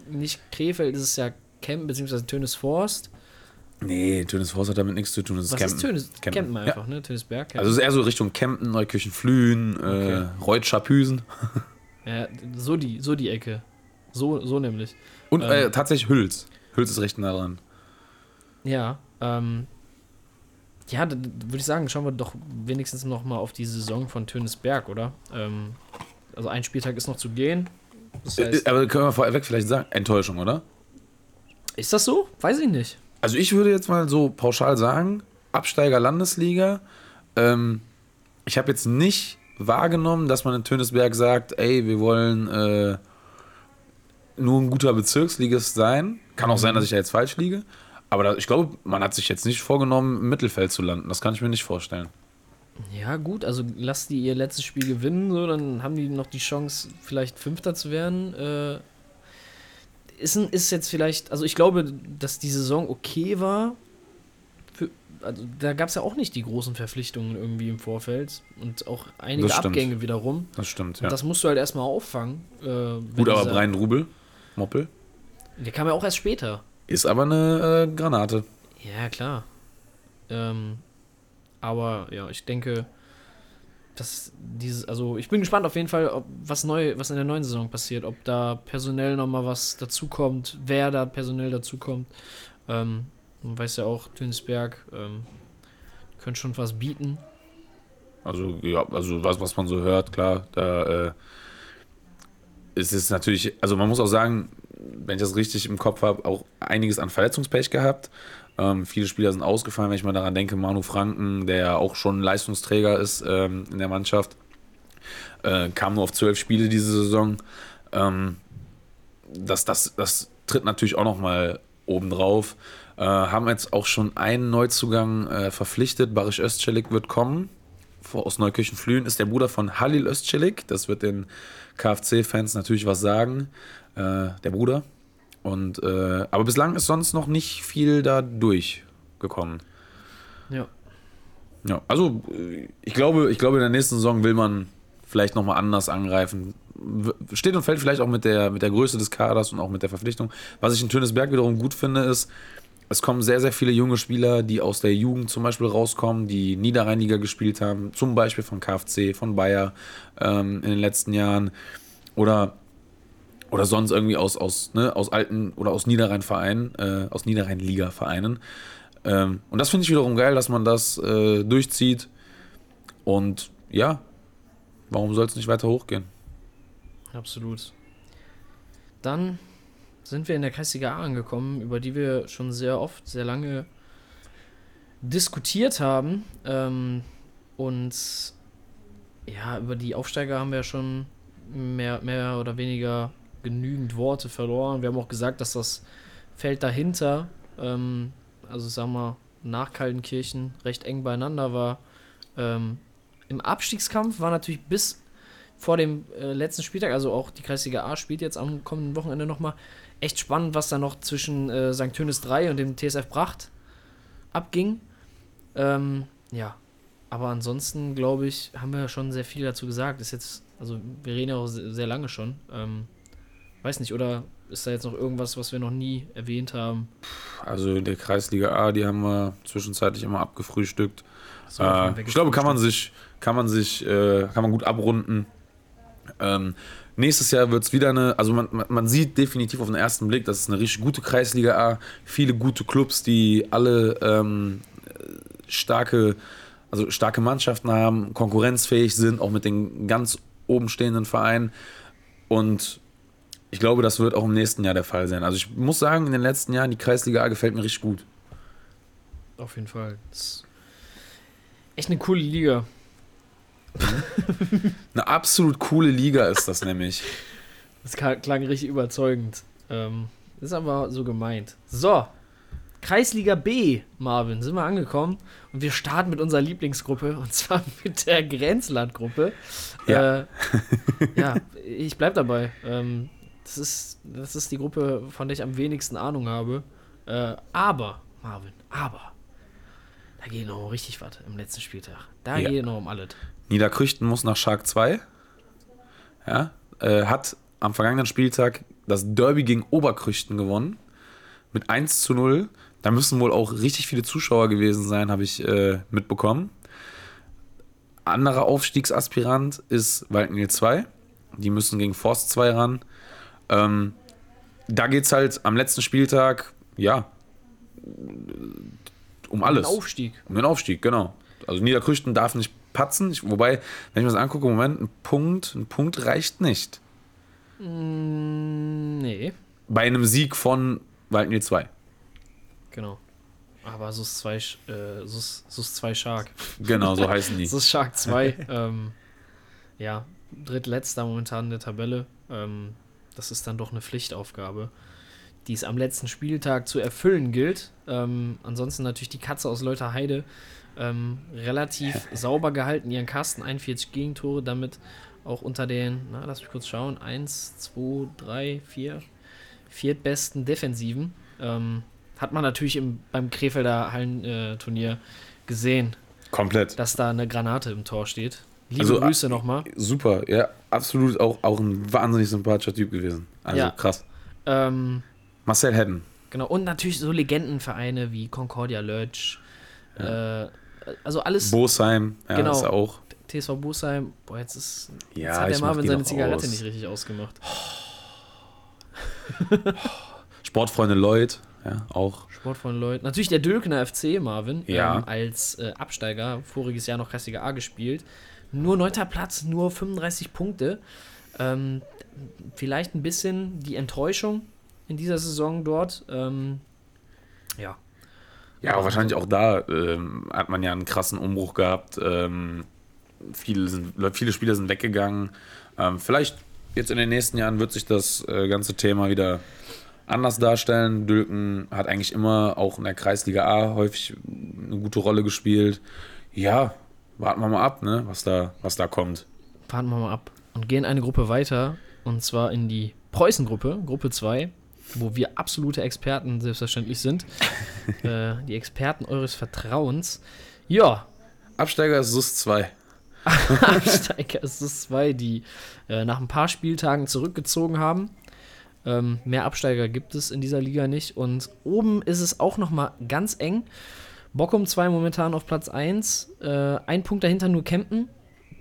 nicht Krefeld, es ist ja Kempen bzw. Tönes Forst. Nee, Tönes Forst hat damit nichts zu tun. Das ist Was Kempen. ist Tönes? Kempen. Kempen, Ja. einfach, ne? Tönesberg. Also es ist eher so Richtung Kempten, Neukirchen, Flühen, Okay. äh, Reutschapüsen (laughs) ja, so die, so die Ecke. So, so nämlich. und Ähm. äh, tatsächlich Hüls. Hüls ist recht nah dran. Ja, ähm, ja, dann würde ich sagen, schauen wir doch wenigstens noch mal auf die Saison von Tönesberg, oder? Ähm, also ein Spieltag ist noch zu gehen. Das Äh, heißt, aber können wir vorweg vielleicht sagen, Enttäuschung, oder? ist das so? Weiß ich nicht. Also ich würde jetzt mal so pauschal sagen, Absteiger Landesliga. Ähm, ich habe jetzt nicht wahrgenommen, dass man in Tönesberg sagt, ey, wir wollen äh, nur ein guter Bezirksligist sein. Kann auch sein, dass ich da jetzt falsch liege. Aber da, ich glaube, man hat sich jetzt nicht vorgenommen, im Mittelfeld zu landen. Das kann ich mir nicht vorstellen. Ja, gut, also lass die ihr letztes Spiel gewinnen, so, dann haben die noch die Chance, vielleicht Fünfter zu werden. Äh, ist, ist jetzt vielleicht, also ich glaube, dass die Saison okay war. Also da gab es ja auch nicht die großen Verpflichtungen irgendwie im Vorfeld und auch einige. Abgänge wiederum. Das stimmt, Und ja. das musst du halt erstmal auffangen. Äh, Gut, aber Brian Rubel, Moppel, Der kam ja auch erst später. ist aber eine äh, Granate. Ja, klar. Ähm, aber ja, ich denke, dass dieses, also ich bin gespannt auf jeden Fall, ob was neu, was in der neuen Saison passiert, ob da personell nochmal was dazukommt, wer da personell dazukommt. Ähm, man weiß ja auch, Tönsberg ähm, könnte schon was bieten. Also, ja, also was, was man so hört, klar, da äh, ist es natürlich, also man muss auch sagen, wenn ich das richtig im Kopf habe, auch einiges an Verletzungspech gehabt. Ähm, viele Spieler sind ausgefallen, wenn ich mal daran denke, Manu Franken, der ja auch schon Leistungsträger ist ähm, in der Mannschaft, äh, kam nur auf zwölf Spiele diese Saison. Ähm, das, das, das tritt natürlich auch nochmal oben drauf. Äh, haben jetzt auch schon einen Neuzugang äh, verpflichtet. Barisch Özcelik wird kommen. Aus Neukirchen-Flühen ist der Bruder von Halil Özcelik. Das wird den KFC-Fans natürlich was sagen. Äh, der Bruder. Und, äh, aber bislang ist sonst noch nicht viel da durchgekommen. Ja. Ja, also ich glaube, ich glaube, in der nächsten Saison will man vielleicht nochmal anders angreifen. Steht und fällt vielleicht auch mit der, mit der Größe des Kaders und auch mit der Verpflichtung. Was ich in Tönesberg wiederum gut finde, ist, es kommen sehr, sehr viele junge Spieler, die aus der Jugend zum Beispiel rauskommen, die Niederrheinliga gespielt haben, zum Beispiel von KfC, von Bayer ähm, in den letzten Jahren oder, oder sonst irgendwie aus, aus, ne, aus alten oder aus Niederrhein-Vereinen, äh, aus Niederrhein-Liga-Vereinen. Ähm, und das finde ich wiederum geil, dass man das äh, durchzieht. Und ja, warum soll es nicht weiter hochgehen? Absolut. Dann sind wir in der Kreisliga A angekommen, über die wir schon sehr oft, sehr lange diskutiert haben. Ähm, und ja, über die Aufsteiger haben wir schon mehr, mehr oder weniger genügend Worte verloren. Wir haben auch gesagt, dass das Feld dahinter, ähm, also sagen wir nach Kaltenkirchen, recht eng beieinander war. Ähm, Im Abstiegskampf war natürlich bis vor dem äh, letzten Spieltag, also auch die Kreisliga A spielt jetzt am kommenden Wochenende nochmal, echt spannend, was da noch zwischen äh, St. Tönis 3 und dem TSF Bracht abging. Ähm, ja, aber ansonsten, glaube ich, haben wir schon sehr viel dazu gesagt. Ist jetzt, also wir reden ja auch sehr, sehr lange schon. Ähm, weiß nicht, oder ist da jetzt noch irgendwas, was wir noch nie erwähnt haben? Also in der Kreisliga A, die haben wir zwischenzeitlich immer abgefrühstückt. Wir Äh, ich glaube, kann man sich, kann man sich, äh, kann man gut abrunden. Ähm, nächstes Jahr wird es wieder eine, also man, man, sieht definitiv auf den ersten Blick, das ist eine richtig gute Kreisliga A. Viele gute Clubs, die alle ähm, starke, also starke Mannschaften haben, konkurrenzfähig sind, auch mit den ganz oben stehenden Vereinen. Und ich glaube, das wird auch im nächsten Jahr der Fall sein. Also ich muss sagen, in den letzten Jahren, die Kreisliga A gefällt mir richtig gut. Auf jeden Fall. Echt eine coole Liga. (laughs) Eine absolut coole Liga ist das nämlich. Das klang richtig überzeugend. Ähm, ist aber so gemeint. So, Kreisliga B, Marvin, sind wir angekommen. Und wir starten mit unserer Lieblingsgruppe, und zwar (laughs) mit der Grenzlandgruppe. Ja. Äh, (laughs) ja, ich bleib dabei. Ähm, das, ist, das ist die Gruppe, von der ich am wenigsten Ahnung habe. Äh, aber, Marvin, aber, da geht noch richtig was im letzten Spieltag. Da Ja. geht noch um alles. Niederkrüchten muss nach Shark 2. ja, äh, hat am vergangenen Spieltag das Derby gegen Oberkrüchten gewonnen. Mit 1 zu 0. Da müssen wohl auch richtig viele Zuschauer gewesen sein, habe ich äh, mitbekommen. Anderer Aufstiegsaspirant ist Waldnil 2. Die müssen gegen Forst 2 ran. Ähm, da geht es halt am letzten Spieltag, ja, um alles. Ein Aufstieg. Um den Aufstieg, genau. Also Niederkrüchten darf nicht patzen. Ich, wobei, wenn ich mir das angucke, Moment, ein Punkt, ein Punkt reicht nicht. Mm, nee, Bei einem Sieg von Waldnil 2. genau. Aber SUS 2, äh, SUS, SUS 2 Shark. Genau, so heißen die. (laughs) SUS Shark 2, ähm, ja, drittletzter momentan in der Tabelle. Ähm, das ist dann doch eine Pflichtaufgabe, die es am letzten Spieltag zu erfüllen gilt. Ähm, ansonsten natürlich die Katze aus Leuterheide. Ähm, relativ (laughs) sauber gehalten, ihren Kasten, 41 Gegentore, damit auch unter den, na, lass mich kurz schauen, 1, 2, 3, 4, viertbesten Defensiven. Ähm, hat man natürlich im, beim Krefelder Hallenturnier gesehen, Komplett. dass da eine Granate im Tor steht. Liebe Also, Grüße nochmal. Super, ja, absolut auch, auch ein wahnsinnig sympathischer Typ gewesen. Also Ja. krass. Ähm, Marcel Hedden. genau, und natürlich so Legendenvereine wie Concordia Lodge. Äh, also alles Bosheim, ja, Genau. ist auch. TSV Busheim. Boah, jetzt ist. Jetzt Ja, hat der Marvin seine Zigarette aus. nicht richtig ausgemacht. (laughs) Sportfreunde Lloyd, ja, auch. Sport von Leuten. Natürlich der Dülkner FC, Marvin, Ja. ähm, als äh, Absteiger, voriges Jahr noch Kreisliga A gespielt. Nur neunter Platz, nur 35 Punkte. Ähm, vielleicht ein bisschen die Enttäuschung in dieser Saison dort. Ähm, ja, Ja, aber wahrscheinlich auch da ähm, hat man ja einen krassen Umbruch gehabt. Ähm, viele, sind, viele Spieler sind weggegangen. Ähm, vielleicht jetzt in den nächsten Jahren wird sich das äh, ganze Thema wieder anders darstellen. Dülken hat eigentlich immer auch in der Kreisliga A häufig eine gute Rolle gespielt. Ja, warten wir mal ab, ne, was da, was da kommt. warten wir mal ab und gehen eine Gruppe weiter. Und zwar in die Preußen-Gruppe, Gruppe 2, wo wir absolute Experten selbstverständlich sind. (laughs) äh, die Experten eures Vertrauens. Ja, Absteiger ist SUS 2. (laughs) (laughs) Absteiger ist es zwei, die äh, nach ein paar Spieltagen zurückgezogen haben. Ähm, mehr Absteiger gibt es in dieser Liga nicht. Und oben ist es auch noch mal ganz eng. Bockum 2 momentan auf Platz 1. Äh, ein Punkt dahinter nur Kempen.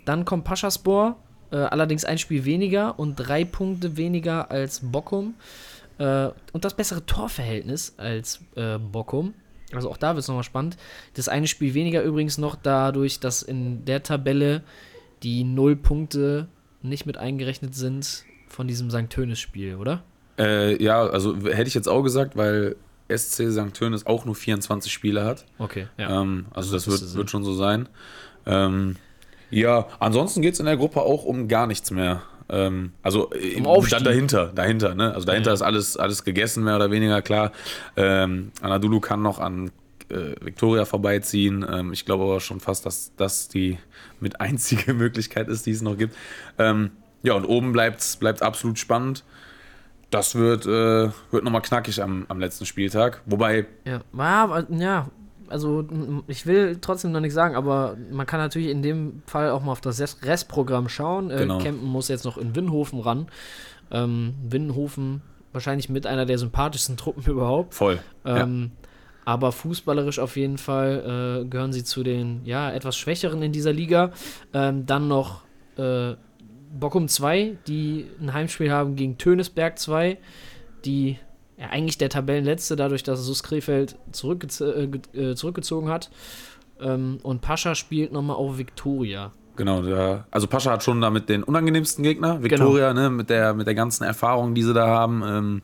Dann kommt Paschaspor. Äh, allerdings ein Spiel weniger und drei Punkte weniger als Bockum. Äh, und das bessere Torverhältnis als äh, Bockum. Also auch da wird es nochmal spannend. Das eine Spiel weniger übrigens noch dadurch, dass in der Tabelle die null Punkte nicht mit eingerechnet sind von diesem St. Tönis-Spiel, oder? Äh, ja, also hätte ich jetzt auch gesagt, weil SC St. Tönis auch nur 24 Spiele hat. Okay, ja. Ähm, also das müsste wird, wird schon so sein. Ähm, ja, ansonsten geht es in der Gruppe auch um gar nichts mehr. Ähm, also äh, dann dahinter, dahinter, ne? Also dahinter Ja. ist alles, alles gegessen, mehr oder weniger, klar. Ähm, Anadolu kann noch an äh, Victoria vorbeiziehen. Ähm, ich glaube aber schon fast, dass das die mit (laughs) einzige Möglichkeit ist, die es noch gibt. Ähm, ja, und oben bleibt es absolut spannend. Das wird, äh, wird nochmal knackig am, am letzten Spieltag. Wobei, Ja, ja, also ich will trotzdem noch nichts sagen, aber man kann natürlich in dem Fall auch mal auf das Rest- Restprogramm schauen. Äh, Genau. Kempen muss jetzt noch in Winnhofen ran. Ähm, Winnhofen wahrscheinlich mit einer der sympathischsten Truppen (laughs) überhaupt. voll. ja. Ähm, Aber fußballerisch auf jeden Fall äh, gehören sie zu den ja, etwas Schwächeren in dieser Liga. Ähm, dann noch äh, Bockum 2, die ein Heimspiel haben gegen Tönesberg 2, die ja, eigentlich der Tabellenletzte, dadurch, dass SUS Krefeld zurückgez äh, äh, zurückgezogen hat. Ähm, und Pascha spielt nochmal auf Viktoria. Genau, der, also Pascha hat schon damit den unangenehmsten Gegner. Viktoria, ne, mit der, mit der ganzen Erfahrung, die sie da haben, ähm,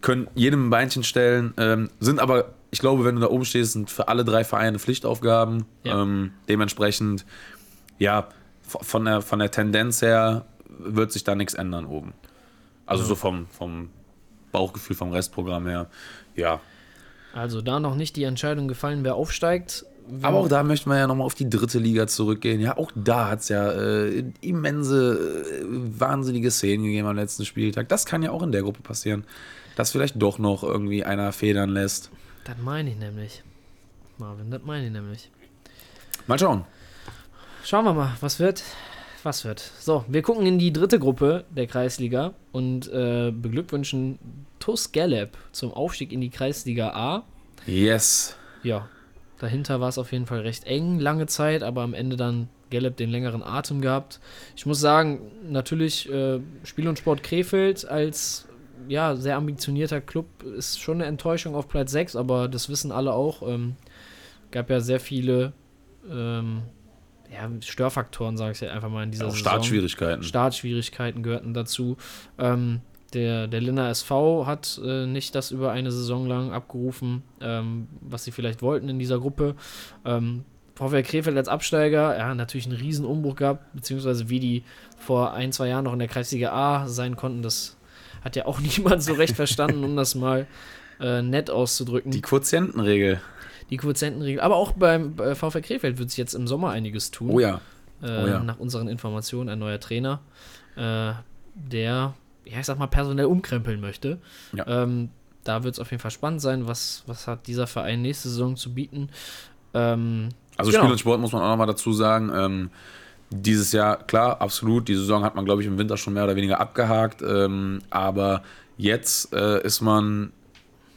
können jedem ein Beinchen stellen. Ähm, sind aber, ich glaube, wenn du da oben stehst, sind für alle drei Vereine Pflichtaufgaben. Ja. Ähm, dementsprechend, ja, von der, von der Tendenz her wird sich da nichts ändern oben. Also so vom, vom Bauchgefühl, vom Restprogramm her, ja. Also da noch nicht die Entscheidung gefallen, wer aufsteigt. Aber auch da möchten wir ja nochmal auf die dritte Liga zurückgehen. Ja, auch da hat es ja äh, immense, äh, wahnsinnige Szenen gegeben am letzten Spieltag. Das kann ja auch in der Gruppe passieren, dass vielleicht doch noch irgendwie einer federn lässt. Das meine ich nämlich. Marvin, das meine ich nämlich. Mal schauen. Schauen wir mal, was wird. Was wird. So, wir gucken in die dritte Gruppe der Kreisliga und äh, beglückwünschen TuS Gallup zum Aufstieg in die Kreisliga A. Yes. Ja, dahinter war es auf jeden Fall recht eng, lange Zeit, aber am Ende dann Gallup den längeren Atem gehabt. Ich muss sagen, natürlich äh, Spiel und Sport Krefeld als ja, sehr ambitionierter Club ist schon eine Enttäuschung auf Platz 6, aber das wissen alle auch. Ähm, gab ja sehr viele ähm, ja, Störfaktoren, sage ich jetzt einfach mal in dieser Auch Saison. Startschwierigkeiten. Startschwierigkeiten gehörten dazu. Ähm, der, der Linner SV hat äh, nicht das über eine Saison lang abgerufen, ähm, was sie vielleicht wollten in dieser Gruppe. Ähm, VfL Krefeld als Absteiger, ja, natürlich einen riesen Umbruch gehabt, beziehungsweise wie die vor ein, zwei Jahren noch in der Kreisliga A sein konnten, das hat ja auch (laughs) niemand so recht verstanden, um das mal äh, nett auszudrücken. Die Quotientenregel. Die Quotientenregel. Aber auch beim bei VfL Krefeld wird sich jetzt im Sommer einiges tun. Oh ja. Äh, Oh ja. Nach unseren Informationen ein neuer Trainer, äh, der, ja, ich sag mal, personell umkrempeln möchte. Ja. Ähm, da wird es auf jeden Fall spannend sein, was, was hat dieser Verein nächste Saison zu bieten. Ähm, Also Genau. Spiel und Sport muss man auch nochmal dazu sagen. Ähm, dieses Jahr, klar, absolut. Die Saison hat man, glaube ich, im Winter schon mehr oder weniger abgehakt. Ähm, aber jetzt äh, ist man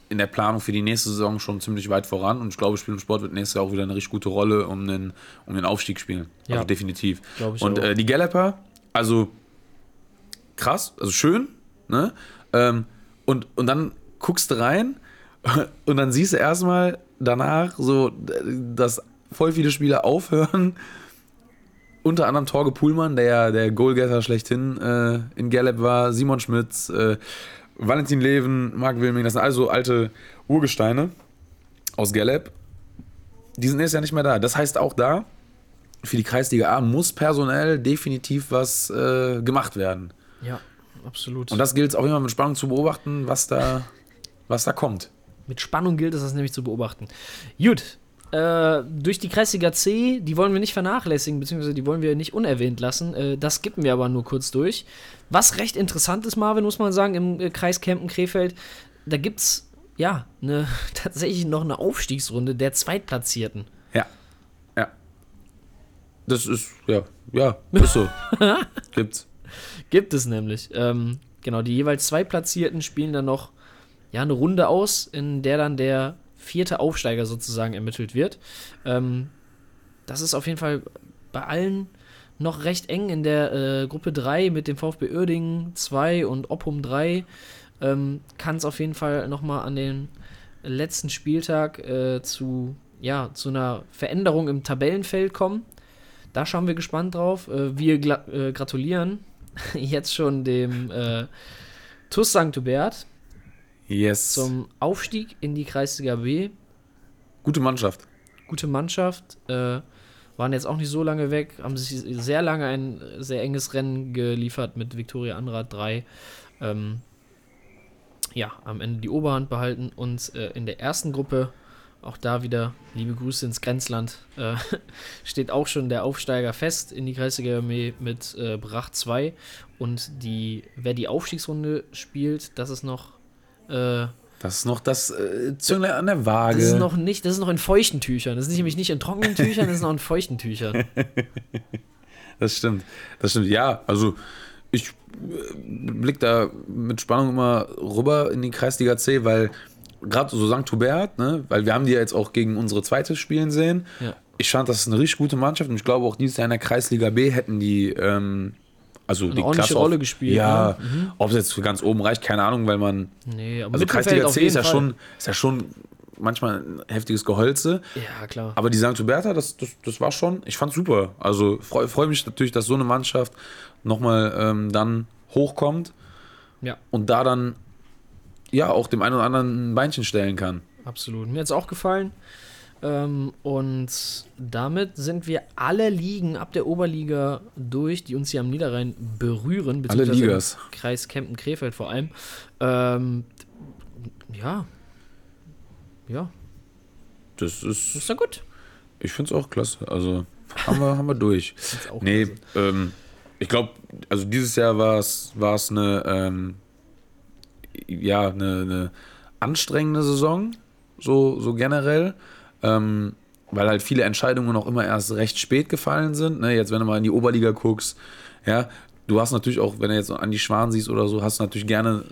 in der Planung für die nächste Saison schon ziemlich weit voran. Und ich glaube, Spiel und Sport wird nächstes Jahr auch wieder eine richtig gute Rolle um den, um den Aufstieg spielen. Ja. Also definitiv. Und äh, die Galloper, also krass, also schön. Ne? Ähm, und, und dann guckst du rein (laughs) und dann siehst du erstmal danach so, dass voll viele Spieler aufhören. Unter anderem Torge Puhlmann, der ja der Goalgetter schlechthin äh, in Gallup war, Simon Schmitz, äh, Valentin Leven, Marc Wilming, das sind also alte Urgesteine aus Gallup. Die sind jetzt ja nicht mehr da. Das heißt auch da, für die Kreisliga A muss personell definitiv was äh, gemacht werden. ja, absolut. Und das gilt es auch immer mit Spannung zu beobachten, was da, was da kommt. Mit Spannung gilt es, das nämlich zu beobachten. Gut. Äh, durch die Kreisliga C, die wollen wir nicht vernachlässigen, beziehungsweise die wollen wir nicht unerwähnt lassen. Äh, das skippen wir aber nur kurz durch. Was recht interessant ist, Marvin, muss man sagen, im äh, Kreis Kempen-Krefeld, da gibt es ja eine, (laughs) tatsächlich noch eine Aufstiegsrunde der Zweitplatzierten. Ja. Ja. Das ist, ja, ja, (laughs) ist so. Gibt's. Gibt es nämlich. Ähm, genau, die jeweils Zweitplatzierten spielen dann noch ja, eine Runde aus, in der dann der vierte Aufsteiger sozusagen ermittelt wird. Ähm, das ist auf jeden Fall bei allen noch recht eng in der äh, Gruppe 3 mit dem VfB Uerdingen 2 und Oppum 3. Ähm, Kann es auf jeden Fall nochmal an den letzten Spieltag äh, zu, ja, zu einer Veränderung im Tabellenfeld kommen. Da schauen wir gespannt drauf. Äh, wir äh, gratulieren (laughs) jetzt schon dem äh, TuS St. Hubert Yes. zum Aufstieg in die Kreisliga B. Gute Mannschaft. Gute Mannschaft. Äh, waren jetzt auch nicht so lange weg, haben sich sehr lange ein sehr enges Rennen geliefert mit Viktoria Anrad 3. Ähm, ja, am Ende die Oberhand behalten und äh, in der ersten Gruppe, auch da wieder liebe Grüße ins Grenzland, äh, (laughs) steht auch schon der Aufsteiger fest in die Kreisliga B mit äh, Brach 2. Und die, wer die Aufstiegsrunde spielt, das ist noch äh, Das ist noch das äh, Zünglein an der Waage. das ist noch nicht, das ist noch in feuchten Tüchern. Das ist nämlich nicht in trockenen Tüchern, das ist noch in feuchten Tüchern. (laughs) Das stimmt. Das stimmt. Ja, also ich blick da mit Spannung immer rüber in die Kreisliga C, weil gerade so St. Hubert, ne, weil wir haben die ja jetzt auch gegen unsere zweite spielen sehen. Ja. Ich fand, das ist eine richtig gute Mannschaft und ich glaube auch dieses Jahr in der Kreisliga B hätten die ähm, also die ordentliche Klasse Rolle auf- gespielt, Ja, ne? ob es jetzt für ganz oben reicht, keine Ahnung, weil man Nee, aber also Kreisliga C ist ja Fall. schon ist ja schon manchmal ein heftiges Geholze. Ja, klar. Aber die St. Huberta, das, das, das war schon, ich fand super. Also freue freu mich natürlich, dass so eine Mannschaft nochmal ähm, dann hochkommt Ja, und da dann ja auch dem einen oder anderen ein Beinchen stellen kann. absolut. Mir hat es auch gefallen. Ähm, und damit sind wir alle Ligen ab der Oberliga durch, die uns hier am Niederrhein berühren. Alle beziehungsweise im Ligas. Kreis Kempen-Krefeld vor allem. Ähm, ja. Ja, Das ist ist, ja gut. ich finde es auch klasse. Also haben wir, haben wir durch. (laughs) Nee, ähm, ich glaube, also dieses Jahr war es war es eine, ähm, ja, eine, eine anstrengende Saison, so, so generell. Ähm, weil halt viele Entscheidungen auch immer erst recht spät gefallen sind. Ne? Jetzt, wenn du mal in die Oberliga guckst, ja, du hast natürlich auch, wenn du jetzt an die Schwan siehst oder so, hast du natürlich gerne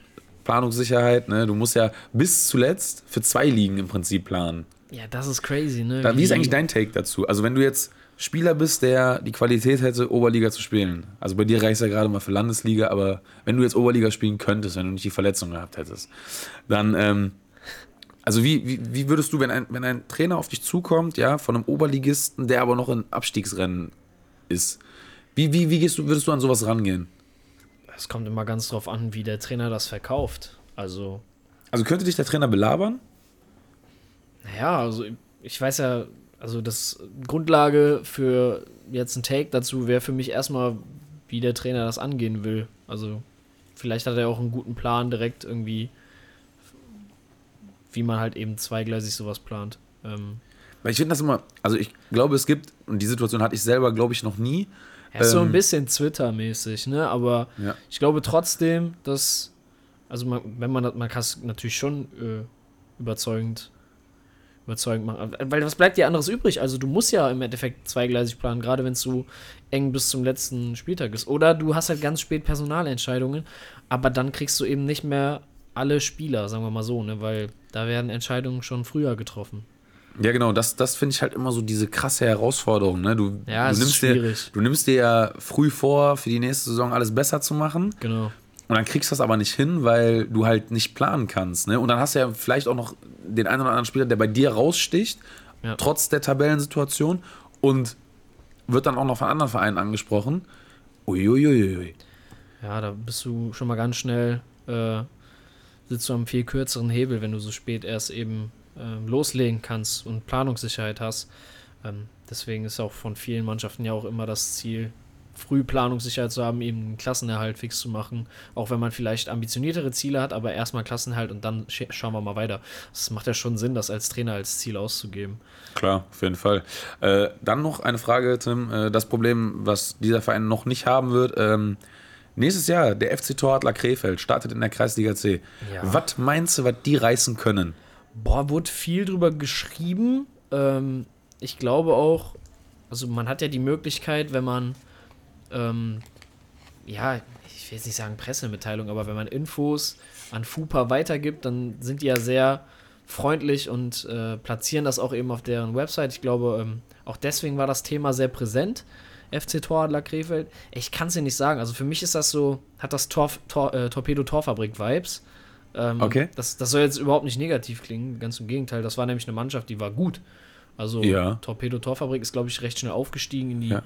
Planungssicherheit. Ne? Du musst ja bis zuletzt für zwei Ligen im Prinzip planen. Ja, das ist crazy, ne? Da, wie ist eigentlich dein Take dazu? Also, wenn du jetzt Spieler bist, der die Qualität hätte, Oberliga zu spielen. Also bei dir reicht es ja gerade mal für Landesliga, aber wenn du jetzt Oberliga spielen könntest, wenn du nicht die Verletzung gehabt hättest, dann, ähm, also wie, wie, wie würdest du, wenn ein, wenn ein Trainer auf dich zukommt, ja, von einem Oberligisten, der aber noch in Abstiegsrennen ist, wie, wie, wie gehst du, würdest du an sowas rangehen? Es kommt immer ganz drauf an, wie der Trainer das verkauft. Also, Also könnte dich der Trainer belabern? naja, also ich weiß ja, also das Grundlage für jetzt ein Take dazu wäre für mich erstmal, wie der Trainer das angehen will. Also vielleicht hat er auch einen guten Plan direkt irgendwie, wie man halt eben zweigleisig sowas plant. Ähm, Weil ich finde das immer, also ich glaube, es gibt, und die Situation hatte ich selber, glaube ich, noch nie. Ja, ist so Ähm, ein bisschen Twitter-mäßig, ne? Aber Ja. ich glaube trotzdem, dass, also man, wenn man das, man kann es natürlich schon äh, überzeugend, überzeugend machen. Weil was bleibt dir anderes übrig? Also du musst ja im Endeffekt zweigleisig planen, gerade wenn es so eng bis zum letzten Spieltag ist. Oder du hast halt ganz spät Personalentscheidungen, aber dann kriegst du eben nicht mehr alle Spieler, sagen wir mal so, ne? Weil da werden Entscheidungen schon früher getroffen. Ja, genau, das, das finde ich halt immer so diese krasse Herausforderung. Ne? Du, Ja, du, nimmst dir, schwierig. du nimmst dir ja früh vor, für die nächste Saison alles besser zu machen. Genau. Und dann kriegst du das aber nicht hin, weil du halt nicht planen kannst. Ne? Und dann hast du ja vielleicht auch noch den einen oder anderen Spieler, der bei dir raussticht, Ja. trotz der Tabellensituation und wird dann auch noch von anderen Vereinen angesprochen. Uiuiuiui. Ja, da bist du schon mal ganz schnell, äh, sitzt du am viel kürzeren Hebel, wenn du so spät erst eben ähm, loslegen kannst und Planungssicherheit hast. Ähm, deswegen ist auch von vielen Mannschaften ja auch immer das Ziel, früh Planungssicherheit zu haben, eben Klassenerhalt fix zu machen. Auch wenn man vielleicht ambitioniertere Ziele hat, aber erstmal Klassenerhalt und dann sch schauen wir mal weiter. Es macht ja schon Sinn, das als Trainer als Ziel auszugeben. Klar, auf jeden Fall. Äh, dann noch eine Frage, Tim. Äh, das Problem, was dieser Verein noch nicht haben wird. Ähm, nächstes Jahr, der FC Toradler Krefeld startet in der Kreisliga C. Ja. Was meinst du, was die reißen können? Boah, wurde viel drüber geschrieben. Ähm, ich glaube auch, also man hat ja die Möglichkeit, wenn man, ähm, ja, ich will jetzt nicht sagen Pressemitteilung, aber wenn man Infos an FUPA weitergibt, dann sind die ja sehr freundlich und äh, platzieren das auch eben auf deren Website. Ich glaube, ähm, auch deswegen war das Thema sehr präsent. FC Toradler Krefeld. Ich kann es dir nicht sagen. Also für mich ist das so, hat das Tor, Tor, äh, Torpedo-Torfabrik-Vibes. Ähm, Okay. Das, das soll jetzt überhaupt nicht negativ klingen, ganz im Gegenteil. Das war nämlich eine Mannschaft, die war gut. Also Ja. Torpedo Torfabrik ist, glaube ich, recht schnell aufgestiegen in die Ja.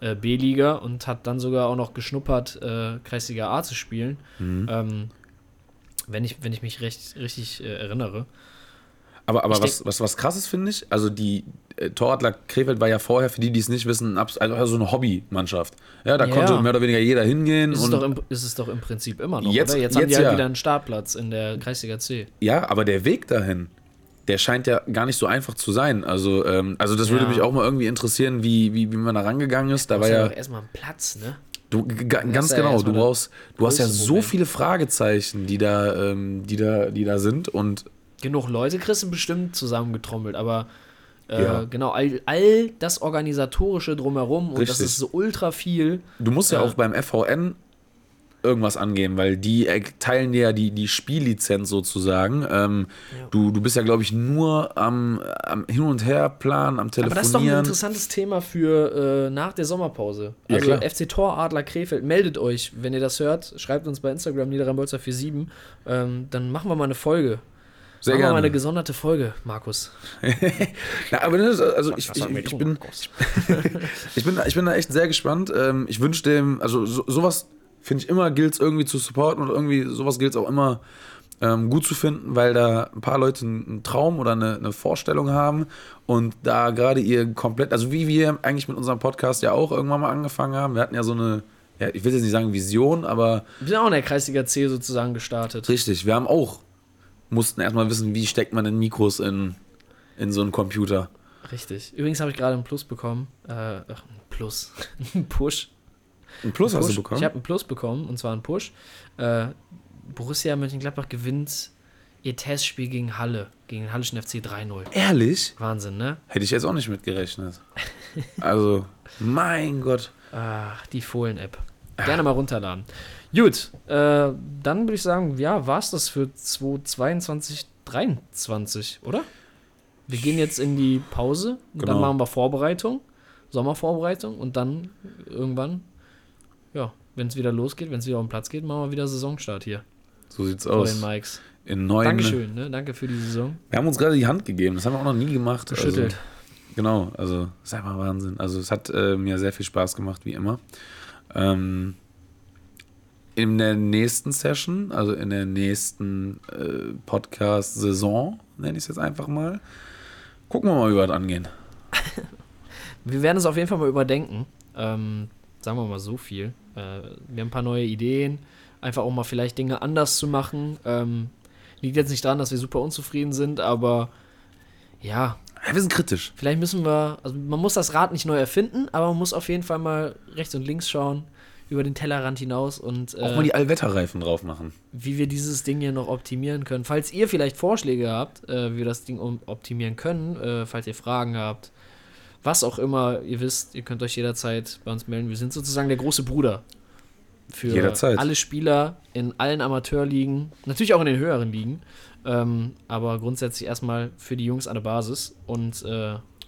äh, B-Liga und hat dann sogar auch noch geschnuppert, äh, Kreisliga A zu spielen. Mhm. Ähm, wenn, ich, wenn ich mich recht, richtig äh, erinnere. Aber, aber was, was, was krasses finde ich, also die äh, Torradler Krefeld war ja vorher, für die, die es nicht wissen, also so eine Hobbymannschaft. Ja, da Ja, konnte mehr oder weniger jeder hingehen. Ist es, und, doch im, ist es doch im Prinzip immer noch, Jetzt- oder? Jetzt, haben die jetzt halt ja. wieder einen Startplatz in der Kreisliga C. ja, aber der Weg dahin, der scheint ja gar nicht so einfach zu sein. Also, ähm, also das würde Ja. mich auch mal irgendwie interessieren, wie, wie, wie man da rangegangen ist. Da war ja ja, erstmal einen Platz, ne? du, ganz genau, du brauchst, du hast ja so viele Fragezeichen, die da, ähm, die da, die da sind und genug Leute kriegst du bestimmt zusammengetrommelt, aber äh, Ja. genau, all, all das Organisatorische drumherum und das Richtig. ist so ultra viel. Du musst ja Äh. auch beim FVN irgendwas angehen, weil die äh, teilen dir ja die, die Spiellizenz sozusagen. Ähm, Ja. du, du bist ja, glaube ich, nur am, am Hin- und Her-Plan, am Aber das ist doch ein Telefonieren. interessantes Thema für äh, nach der Sommerpause. Ja, Also klar. FC Tor Adler Krefeld, meldet euch, wenn ihr das hört, schreibt uns bei Instagram Niederrhein-Bolzer47, ähm, dann machen wir mal eine Folge. Sehr machen wir mal gerne. eine gesonderte Folge, Markus. (laughs) Ja, aber das, also ich, ich, ich, tun, bin, (laughs) ich, bin, ich bin da echt sehr gespannt. Ähm, ich wünsche dem, also so, sowas finde ich immer, gilt es irgendwie zu supporten und irgendwie sowas gilt es auch immer ähm, gut zu finden, weil da ein paar Leute einen Traum oder eine, eine Vorstellung haben und da gerade ihr komplett, also wie wir eigentlich mit unserem Podcast ja auch irgendwann mal angefangen haben, wir hatten ja so eine, ja, ich will jetzt nicht sagen Vision, aber Wir sind auch in der Kreisliga C sozusagen gestartet. richtig, wir haben auch, mussten erstmal wissen, wie steckt man denn Mikros in, in so einen Computer. Richtig. Übrigens habe ich gerade einen Plus bekommen. Äh, ach, ein Plus. (laughs) ein Push. Ein Plus hast Push. du bekommen? Ich habe einen Plus bekommen, und zwar einen Push. Äh, Borussia Mönchengladbach gewinnt ihr Testspiel gegen Halle, gegen den Hallischen FC 3-0. Ehrlich? Wahnsinn, ne? Hätte ich jetzt auch nicht mitgerechnet. (laughs) Also, mein Gott. Ach, die Fohlen-App. Gerne mal runterladen. Gut, äh, dann würde ich sagen, ja, war es das für 2022, 23, oder? Wir gehen jetzt in die Pause, und dann Genau. machen wir Vorbereitung, Sommervorbereitung und dann irgendwann, ja, wenn es wieder losgeht, wenn es wieder auf den Platz geht, machen wir wieder Saisonstart hier So sieht's vor den aus. Mikes. In neun. Dankeschön, ne? Danke für die Saison. Wir haben uns gerade die Hand gegeben. Das haben wir auch noch nie gemacht. Geschüttelt. Also, genau, also ist einfach Wahnsinn. Also es hat äh, mir sehr viel Spaß gemacht, wie immer. Ähm, in der nächsten Session, also in der nächsten äh, Podcast-Saison, nenne ich es jetzt einfach mal, gucken wir mal, wie wir das angehen. (laughs) Wir werden es auf jeden Fall mal überdenken. Ähm, sagen wir mal so viel. Äh, wir haben ein paar neue Ideen. Einfach auch mal vielleicht Dinge anders zu machen. Ähm, liegt jetzt nicht daran, dass wir super unzufrieden sind, aber ja, Ja, wir sind kritisch. vielleicht müssen wir, also man muss das Rad nicht neu erfinden, aber man muss auf jeden Fall mal rechts und links schauen, über den Tellerrand hinaus und Auch äh, mal die Allwetterreifen drauf machen. wie wir dieses Ding hier noch optimieren können. Falls ihr vielleicht Vorschläge habt, äh, wie wir das Ding optimieren können, äh, falls ihr Fragen habt, was auch immer, ihr wisst, ihr könnt euch jederzeit bei uns melden. Wir sind sozusagen der große Bruder für Jederzeit. alle Spieler in allen Amateurligen, natürlich auch in den höheren Ligen, ähm, aber grundsätzlich erstmal für die Jungs an der Basis und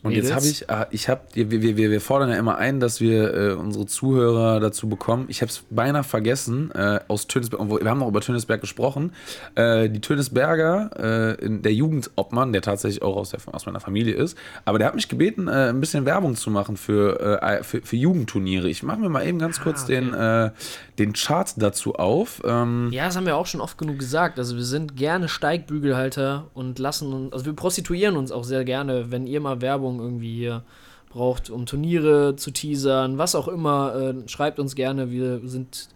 äh, Und jetzt habe ich, ah, ich habe, wir, wir, wir fordern ja immer ein, dass wir äh, unsere Zuhörer dazu bekommen. Ich habe es beinahe vergessen, äh, aus Tönisberg, wir haben noch über Tönisberg gesprochen. Äh, die Tönisberger, äh, der Jugendobmann, der tatsächlich auch aus, der, aus meiner Familie ist, aber der hat mich gebeten, äh, ein bisschen Werbung zu machen für, äh, für, für Jugendturniere. Ich mache mir mal eben ganz kurz Ah, okay. den, äh, den Chart dazu auf. Ähm, Ja, das haben wir auch schon oft genug gesagt. Also wir sind gerne Steigbügelhalter und lassen uns, also wir prostituieren uns auch sehr gerne, wenn ihr mal Werbung irgendwie hier braucht, um Turniere zu teasern, was auch immer, äh, schreibt uns gerne. Wir sind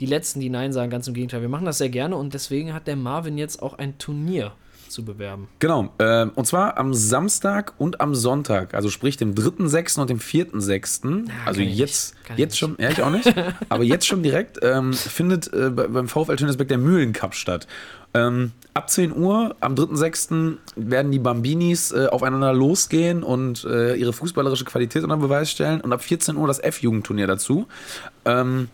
die Letzten, die Nein sagen, ganz im Gegenteil. Wir machen das sehr gerne und deswegen hat der Marvin jetzt auch ein Turnier zu bewerben. Genau, ähm, und zwar am Samstag und am Sonntag, also sprich dem 3.6. und dem 4.6. also kann ich jetzt, jetzt schon, ja, ich auch nicht, (laughs) aber jetzt schon direkt ähm, findet äh, bei- beim VfL Tönesberg der Mühlencup statt. Ähm, ab 10 Uhr am 3.6. werden die Bambinis äh, aufeinander losgehen und äh, ihre fußballerische Qualität unter Beweis stellen und ab 14 Uhr das F-Jugendturnier dazu. Ähm,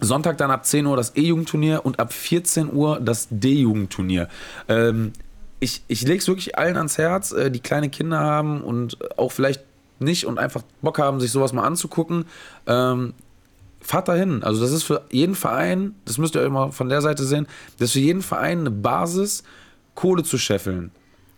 Sonntag dann ab 10 Uhr das E-Jugendturnier und ab 14 Uhr das D-Jugendturnier. Ähm, ich ich lege es wirklich allen ans Herz, äh, die kleine Kinder haben und auch vielleicht nicht und einfach Bock haben, sich sowas mal anzugucken. Ähm, fahrt dahin. Also das ist für jeden Verein, das müsst ihr euch mal von der Seite sehen, das ist für jeden Verein eine Basis, Kohle zu scheffeln.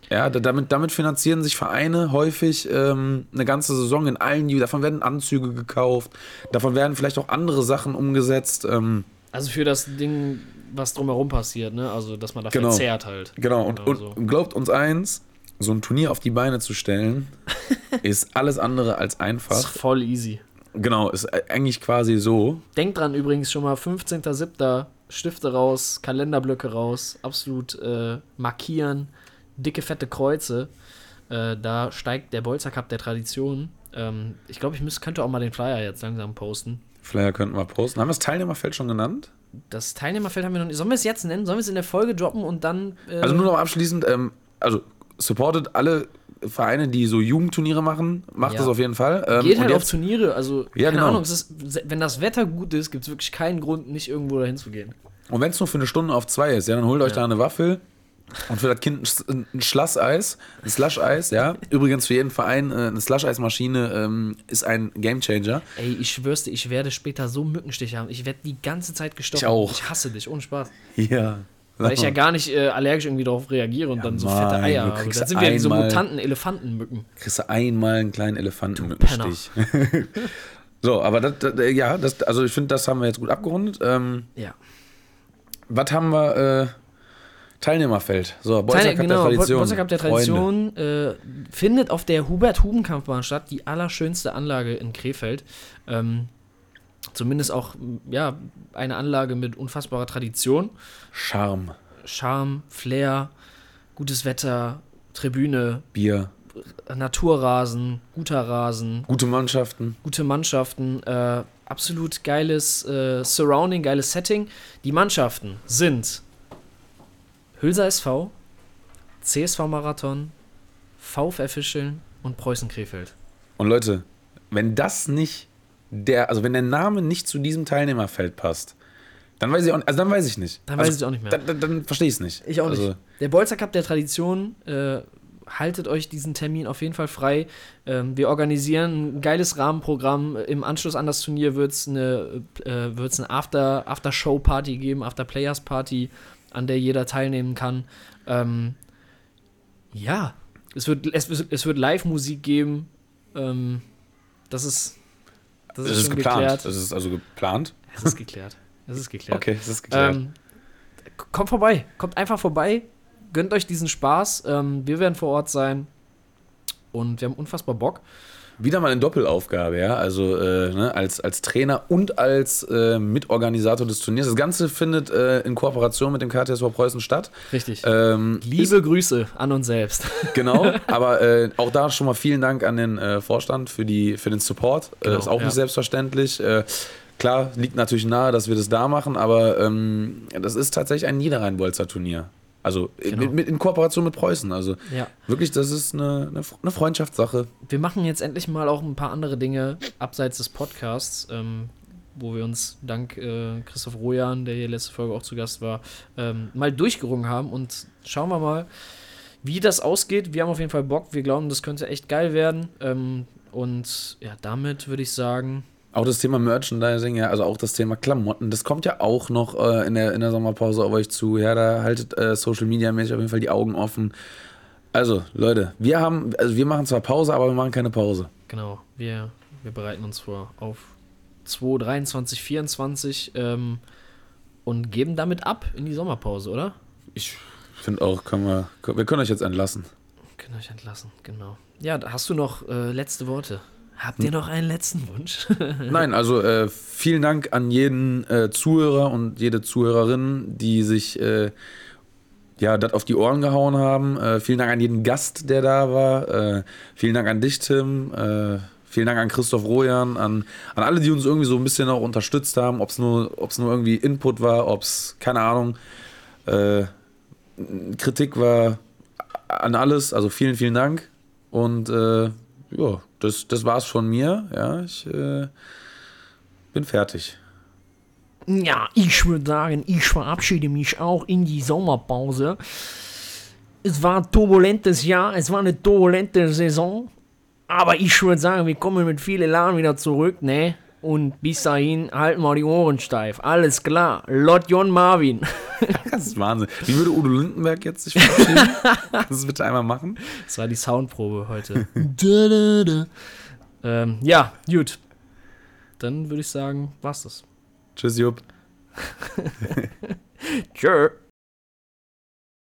Ja, da- damit, damit finanzieren sich Vereine häufig ähm, eine ganze Saison in allen, davon werden Anzüge gekauft, davon werden vielleicht auch andere Sachen umgesetzt. Ähm, Also für das Ding, was drumherum passiert, ne? Also dass man dafür Genau. zehrt halt. Genau, und, Genau so. und glaubt uns eins, so ein Turnier auf die Beine zu stellen, (laughs) ist alles andere als Das ist einfach. voll easy. Genau, ist eigentlich quasi so. Denkt dran übrigens schon mal, 15.07. Stifte raus, Kalenderblöcke raus, absolut äh, markieren, dicke, fette Kreuze. Äh, da steigt der Bolzer Cup der Tradition. Ähm, ich glaube, ich müß, könnte auch mal den Flyer jetzt langsam posten. Flyer könnten wir posten. Haben wir das Teilnehmerfeld schon genannt? Das Teilnehmerfeld haben wir noch nicht. Sollen wir es jetzt nennen? Sollen wir es in der Folge droppen und dann. Äh, Also nur noch abschließend, ähm, also supportet alle Vereine, die so Jugendturniere machen, macht Ja. das auf jeden Fall. Ähm, Geht halt auf Turniere. Also, Ja, keine genau. Ahnung, ist, wenn das Wetter gut ist, gibt es wirklich keinen Grund, nicht irgendwo dahin zu gehen. Und wenn es nur für eine Stunde auf zwei ist, ja, dann holt euch Ja. da eine Waffel und für das Kind ein, ein Schlasseis, ein Slush-Eis, ja. Übrigens für jeden Verein äh, eine Slush-Eis-Maschine ähm, ist ein Gamechanger. Ey, ich schwör's dir, ich werde später so Mückenstiche haben. Ich werde die ganze Zeit gestochen. Ich auch. Ich hasse dich, ohne Spaß. Ja. Weil ich ja (laughs) gar nicht äh, allergisch irgendwie darauf reagiere und dann so Mann, fette Eier habe. kriegst Dann sind wir so einmal- Mutanten, Elefantenmücken. kriegst du einmal einen kleinen Elefanten mit dem Penner. Stich. (laughs) so, aber das, das, äh, ja, das, also ich finde, das haben wir jetzt gut abgerundet. Ähm, Ja. was haben wir? Äh, Teilnehmerfeld. So, Bolzer Cup genau, der Tradition. Bolzer Cup der. Tradition äh, findet auf der Hubert-Huben-Kampfbahn statt, die allerschönste Anlage in Krefeld. Ähm, zumindest auch, ja, eine Anlage mit unfassbarer Tradition. Charme, Charme, Flair, gutes Wetter, Tribüne, Bier, Naturrasen, guter Rasen, gute Mannschaften. gute Mannschaften, äh, absolut geiles äh, Surrounding, geiles Setting. Die Mannschaften sind Hülser SV, CSV Marathon, VfR Fischeln und Preußen Krefeld. Und Leute, wenn das nicht der, also wenn der Name nicht zu diesem Teilnehmerfeld passt, dann weiß ich auch, also dann weiß ich nicht. Dann also, weiß ich auch nicht mehr. Dann, dann, dann verstehe ich es nicht. Ich auch nicht. Also, Der Bolzer Cup der Tradition, äh, haltet euch diesen Termin auf jeden Fall frei. Ähm, wir organisieren ein geiles Rahmenprogramm. Im Anschluss an das Turnier wird es eine, äh, wird's eine After, After-Show-Party geben, After-Players-Party, an der jeder teilnehmen kann. Ähm, ja, es wird, es, es wird Live-Musik geben. Ähm, das ist, das das ist, ist schon geplant. geklärt. Das ist also geplant. Es ist geklärt. Es ist geklärt. Okay, das ist geklärt. Ähm, kommt vorbei, kommt einfach vorbei, gönnt euch diesen Spaß. Ähm, wir werden vor Ort sein und wir haben unfassbar Bock. Wieder mal eine Doppelaufgabe, ja. Also äh, ne, als, als Trainer und als äh, Mitorganisator des Turniers. Das Ganze findet äh, in Kooperation mit dem KTSV Preußen statt. Richtig. Ähm, Liebe Grüße an uns selbst. (laughs) Genau, aber äh, auch da schon mal vielen Dank an den äh, Vorstand für, die, für den Support. Genau, äh, ist auch ja. nicht selbstverständlich. Äh, klar, liegt natürlich nahe, dass wir das da machen, aber ähm, das ist tatsächlich ein Niederrhein-Bolzer-Turnier. Also Genau. mit, mit, in Kooperation mit Preußen. Also ja. wirklich, das ist eine, eine, eine Freundschaftssache. Wir machen jetzt endlich mal auch ein paar andere Dinge abseits des Podcasts, ähm, wo wir uns dank äh, Christoph Rojan, der hier letzte Folge auch zu Gast war, ähm, mal durchgerungen haben und schauen wir mal, wie das ausgeht. Wir haben auf jeden Fall Bock. Wir glauben, das könnte echt geil werden. Ähm, und ja, damit würde ich sagen, Auch das Thema Merchandising, ja, also auch das Thema Klamotten, das kommt ja auch noch äh, in, der, in der Sommerpause auf euch zu. Ja, da haltet äh, Social Media mäßig auf jeden Fall die Augen offen. Also, Leute, wir haben, also wir machen zwar Pause, aber wir machen keine Pause. Genau, wir, wir bereiten uns vor auf 2023, 2024 ähm, und geben damit ab in die Sommerpause, oder? Ich finde auch, können wir, wir können euch jetzt entlassen. Können euch entlassen, genau. Ja, hast du noch äh, letzte Worte? Habt ihr noch einen letzten Wunsch? (laughs) Nein, also äh, vielen Dank an jeden äh, Zuhörer und jede Zuhörerin, die sich äh, ja das auf die Ohren gehauen haben. Äh, vielen Dank an jeden Gast, der da war. Äh, vielen Dank an dich, Tim. Äh, vielen Dank an Christoph Rojan, an, an alle, die uns irgendwie so ein bisschen auch unterstützt haben, ob es nur, nur irgendwie Input war, ob es, keine Ahnung, Kritik war, an alles. Also vielen, vielen Dank. Und ja, das, das war's von mir. Ja, ich äh, bin fertig. Ja, ich würde sagen, ich verabschiede mich auch in die Sommerpause. Es war ein turbulentes Jahr, es war eine turbulente Saison. Aber ich würde sagen, wir kommen mit viel Elan wieder zurück, ne? Und bis dahin halten wir die Ohren steif. Alles klar. Lot John Marvin. (laughs) Das ist Wahnsinn. Wie würde Udo Lindenberg jetzt sich verabschieden? (laughs) Kannst du das bitte einmal machen? Das war die Soundprobe heute. (laughs) da, da, da. Ähm, ja, gut. Dann würde ich sagen, war's das. Tschüss, Jupp. Tschö.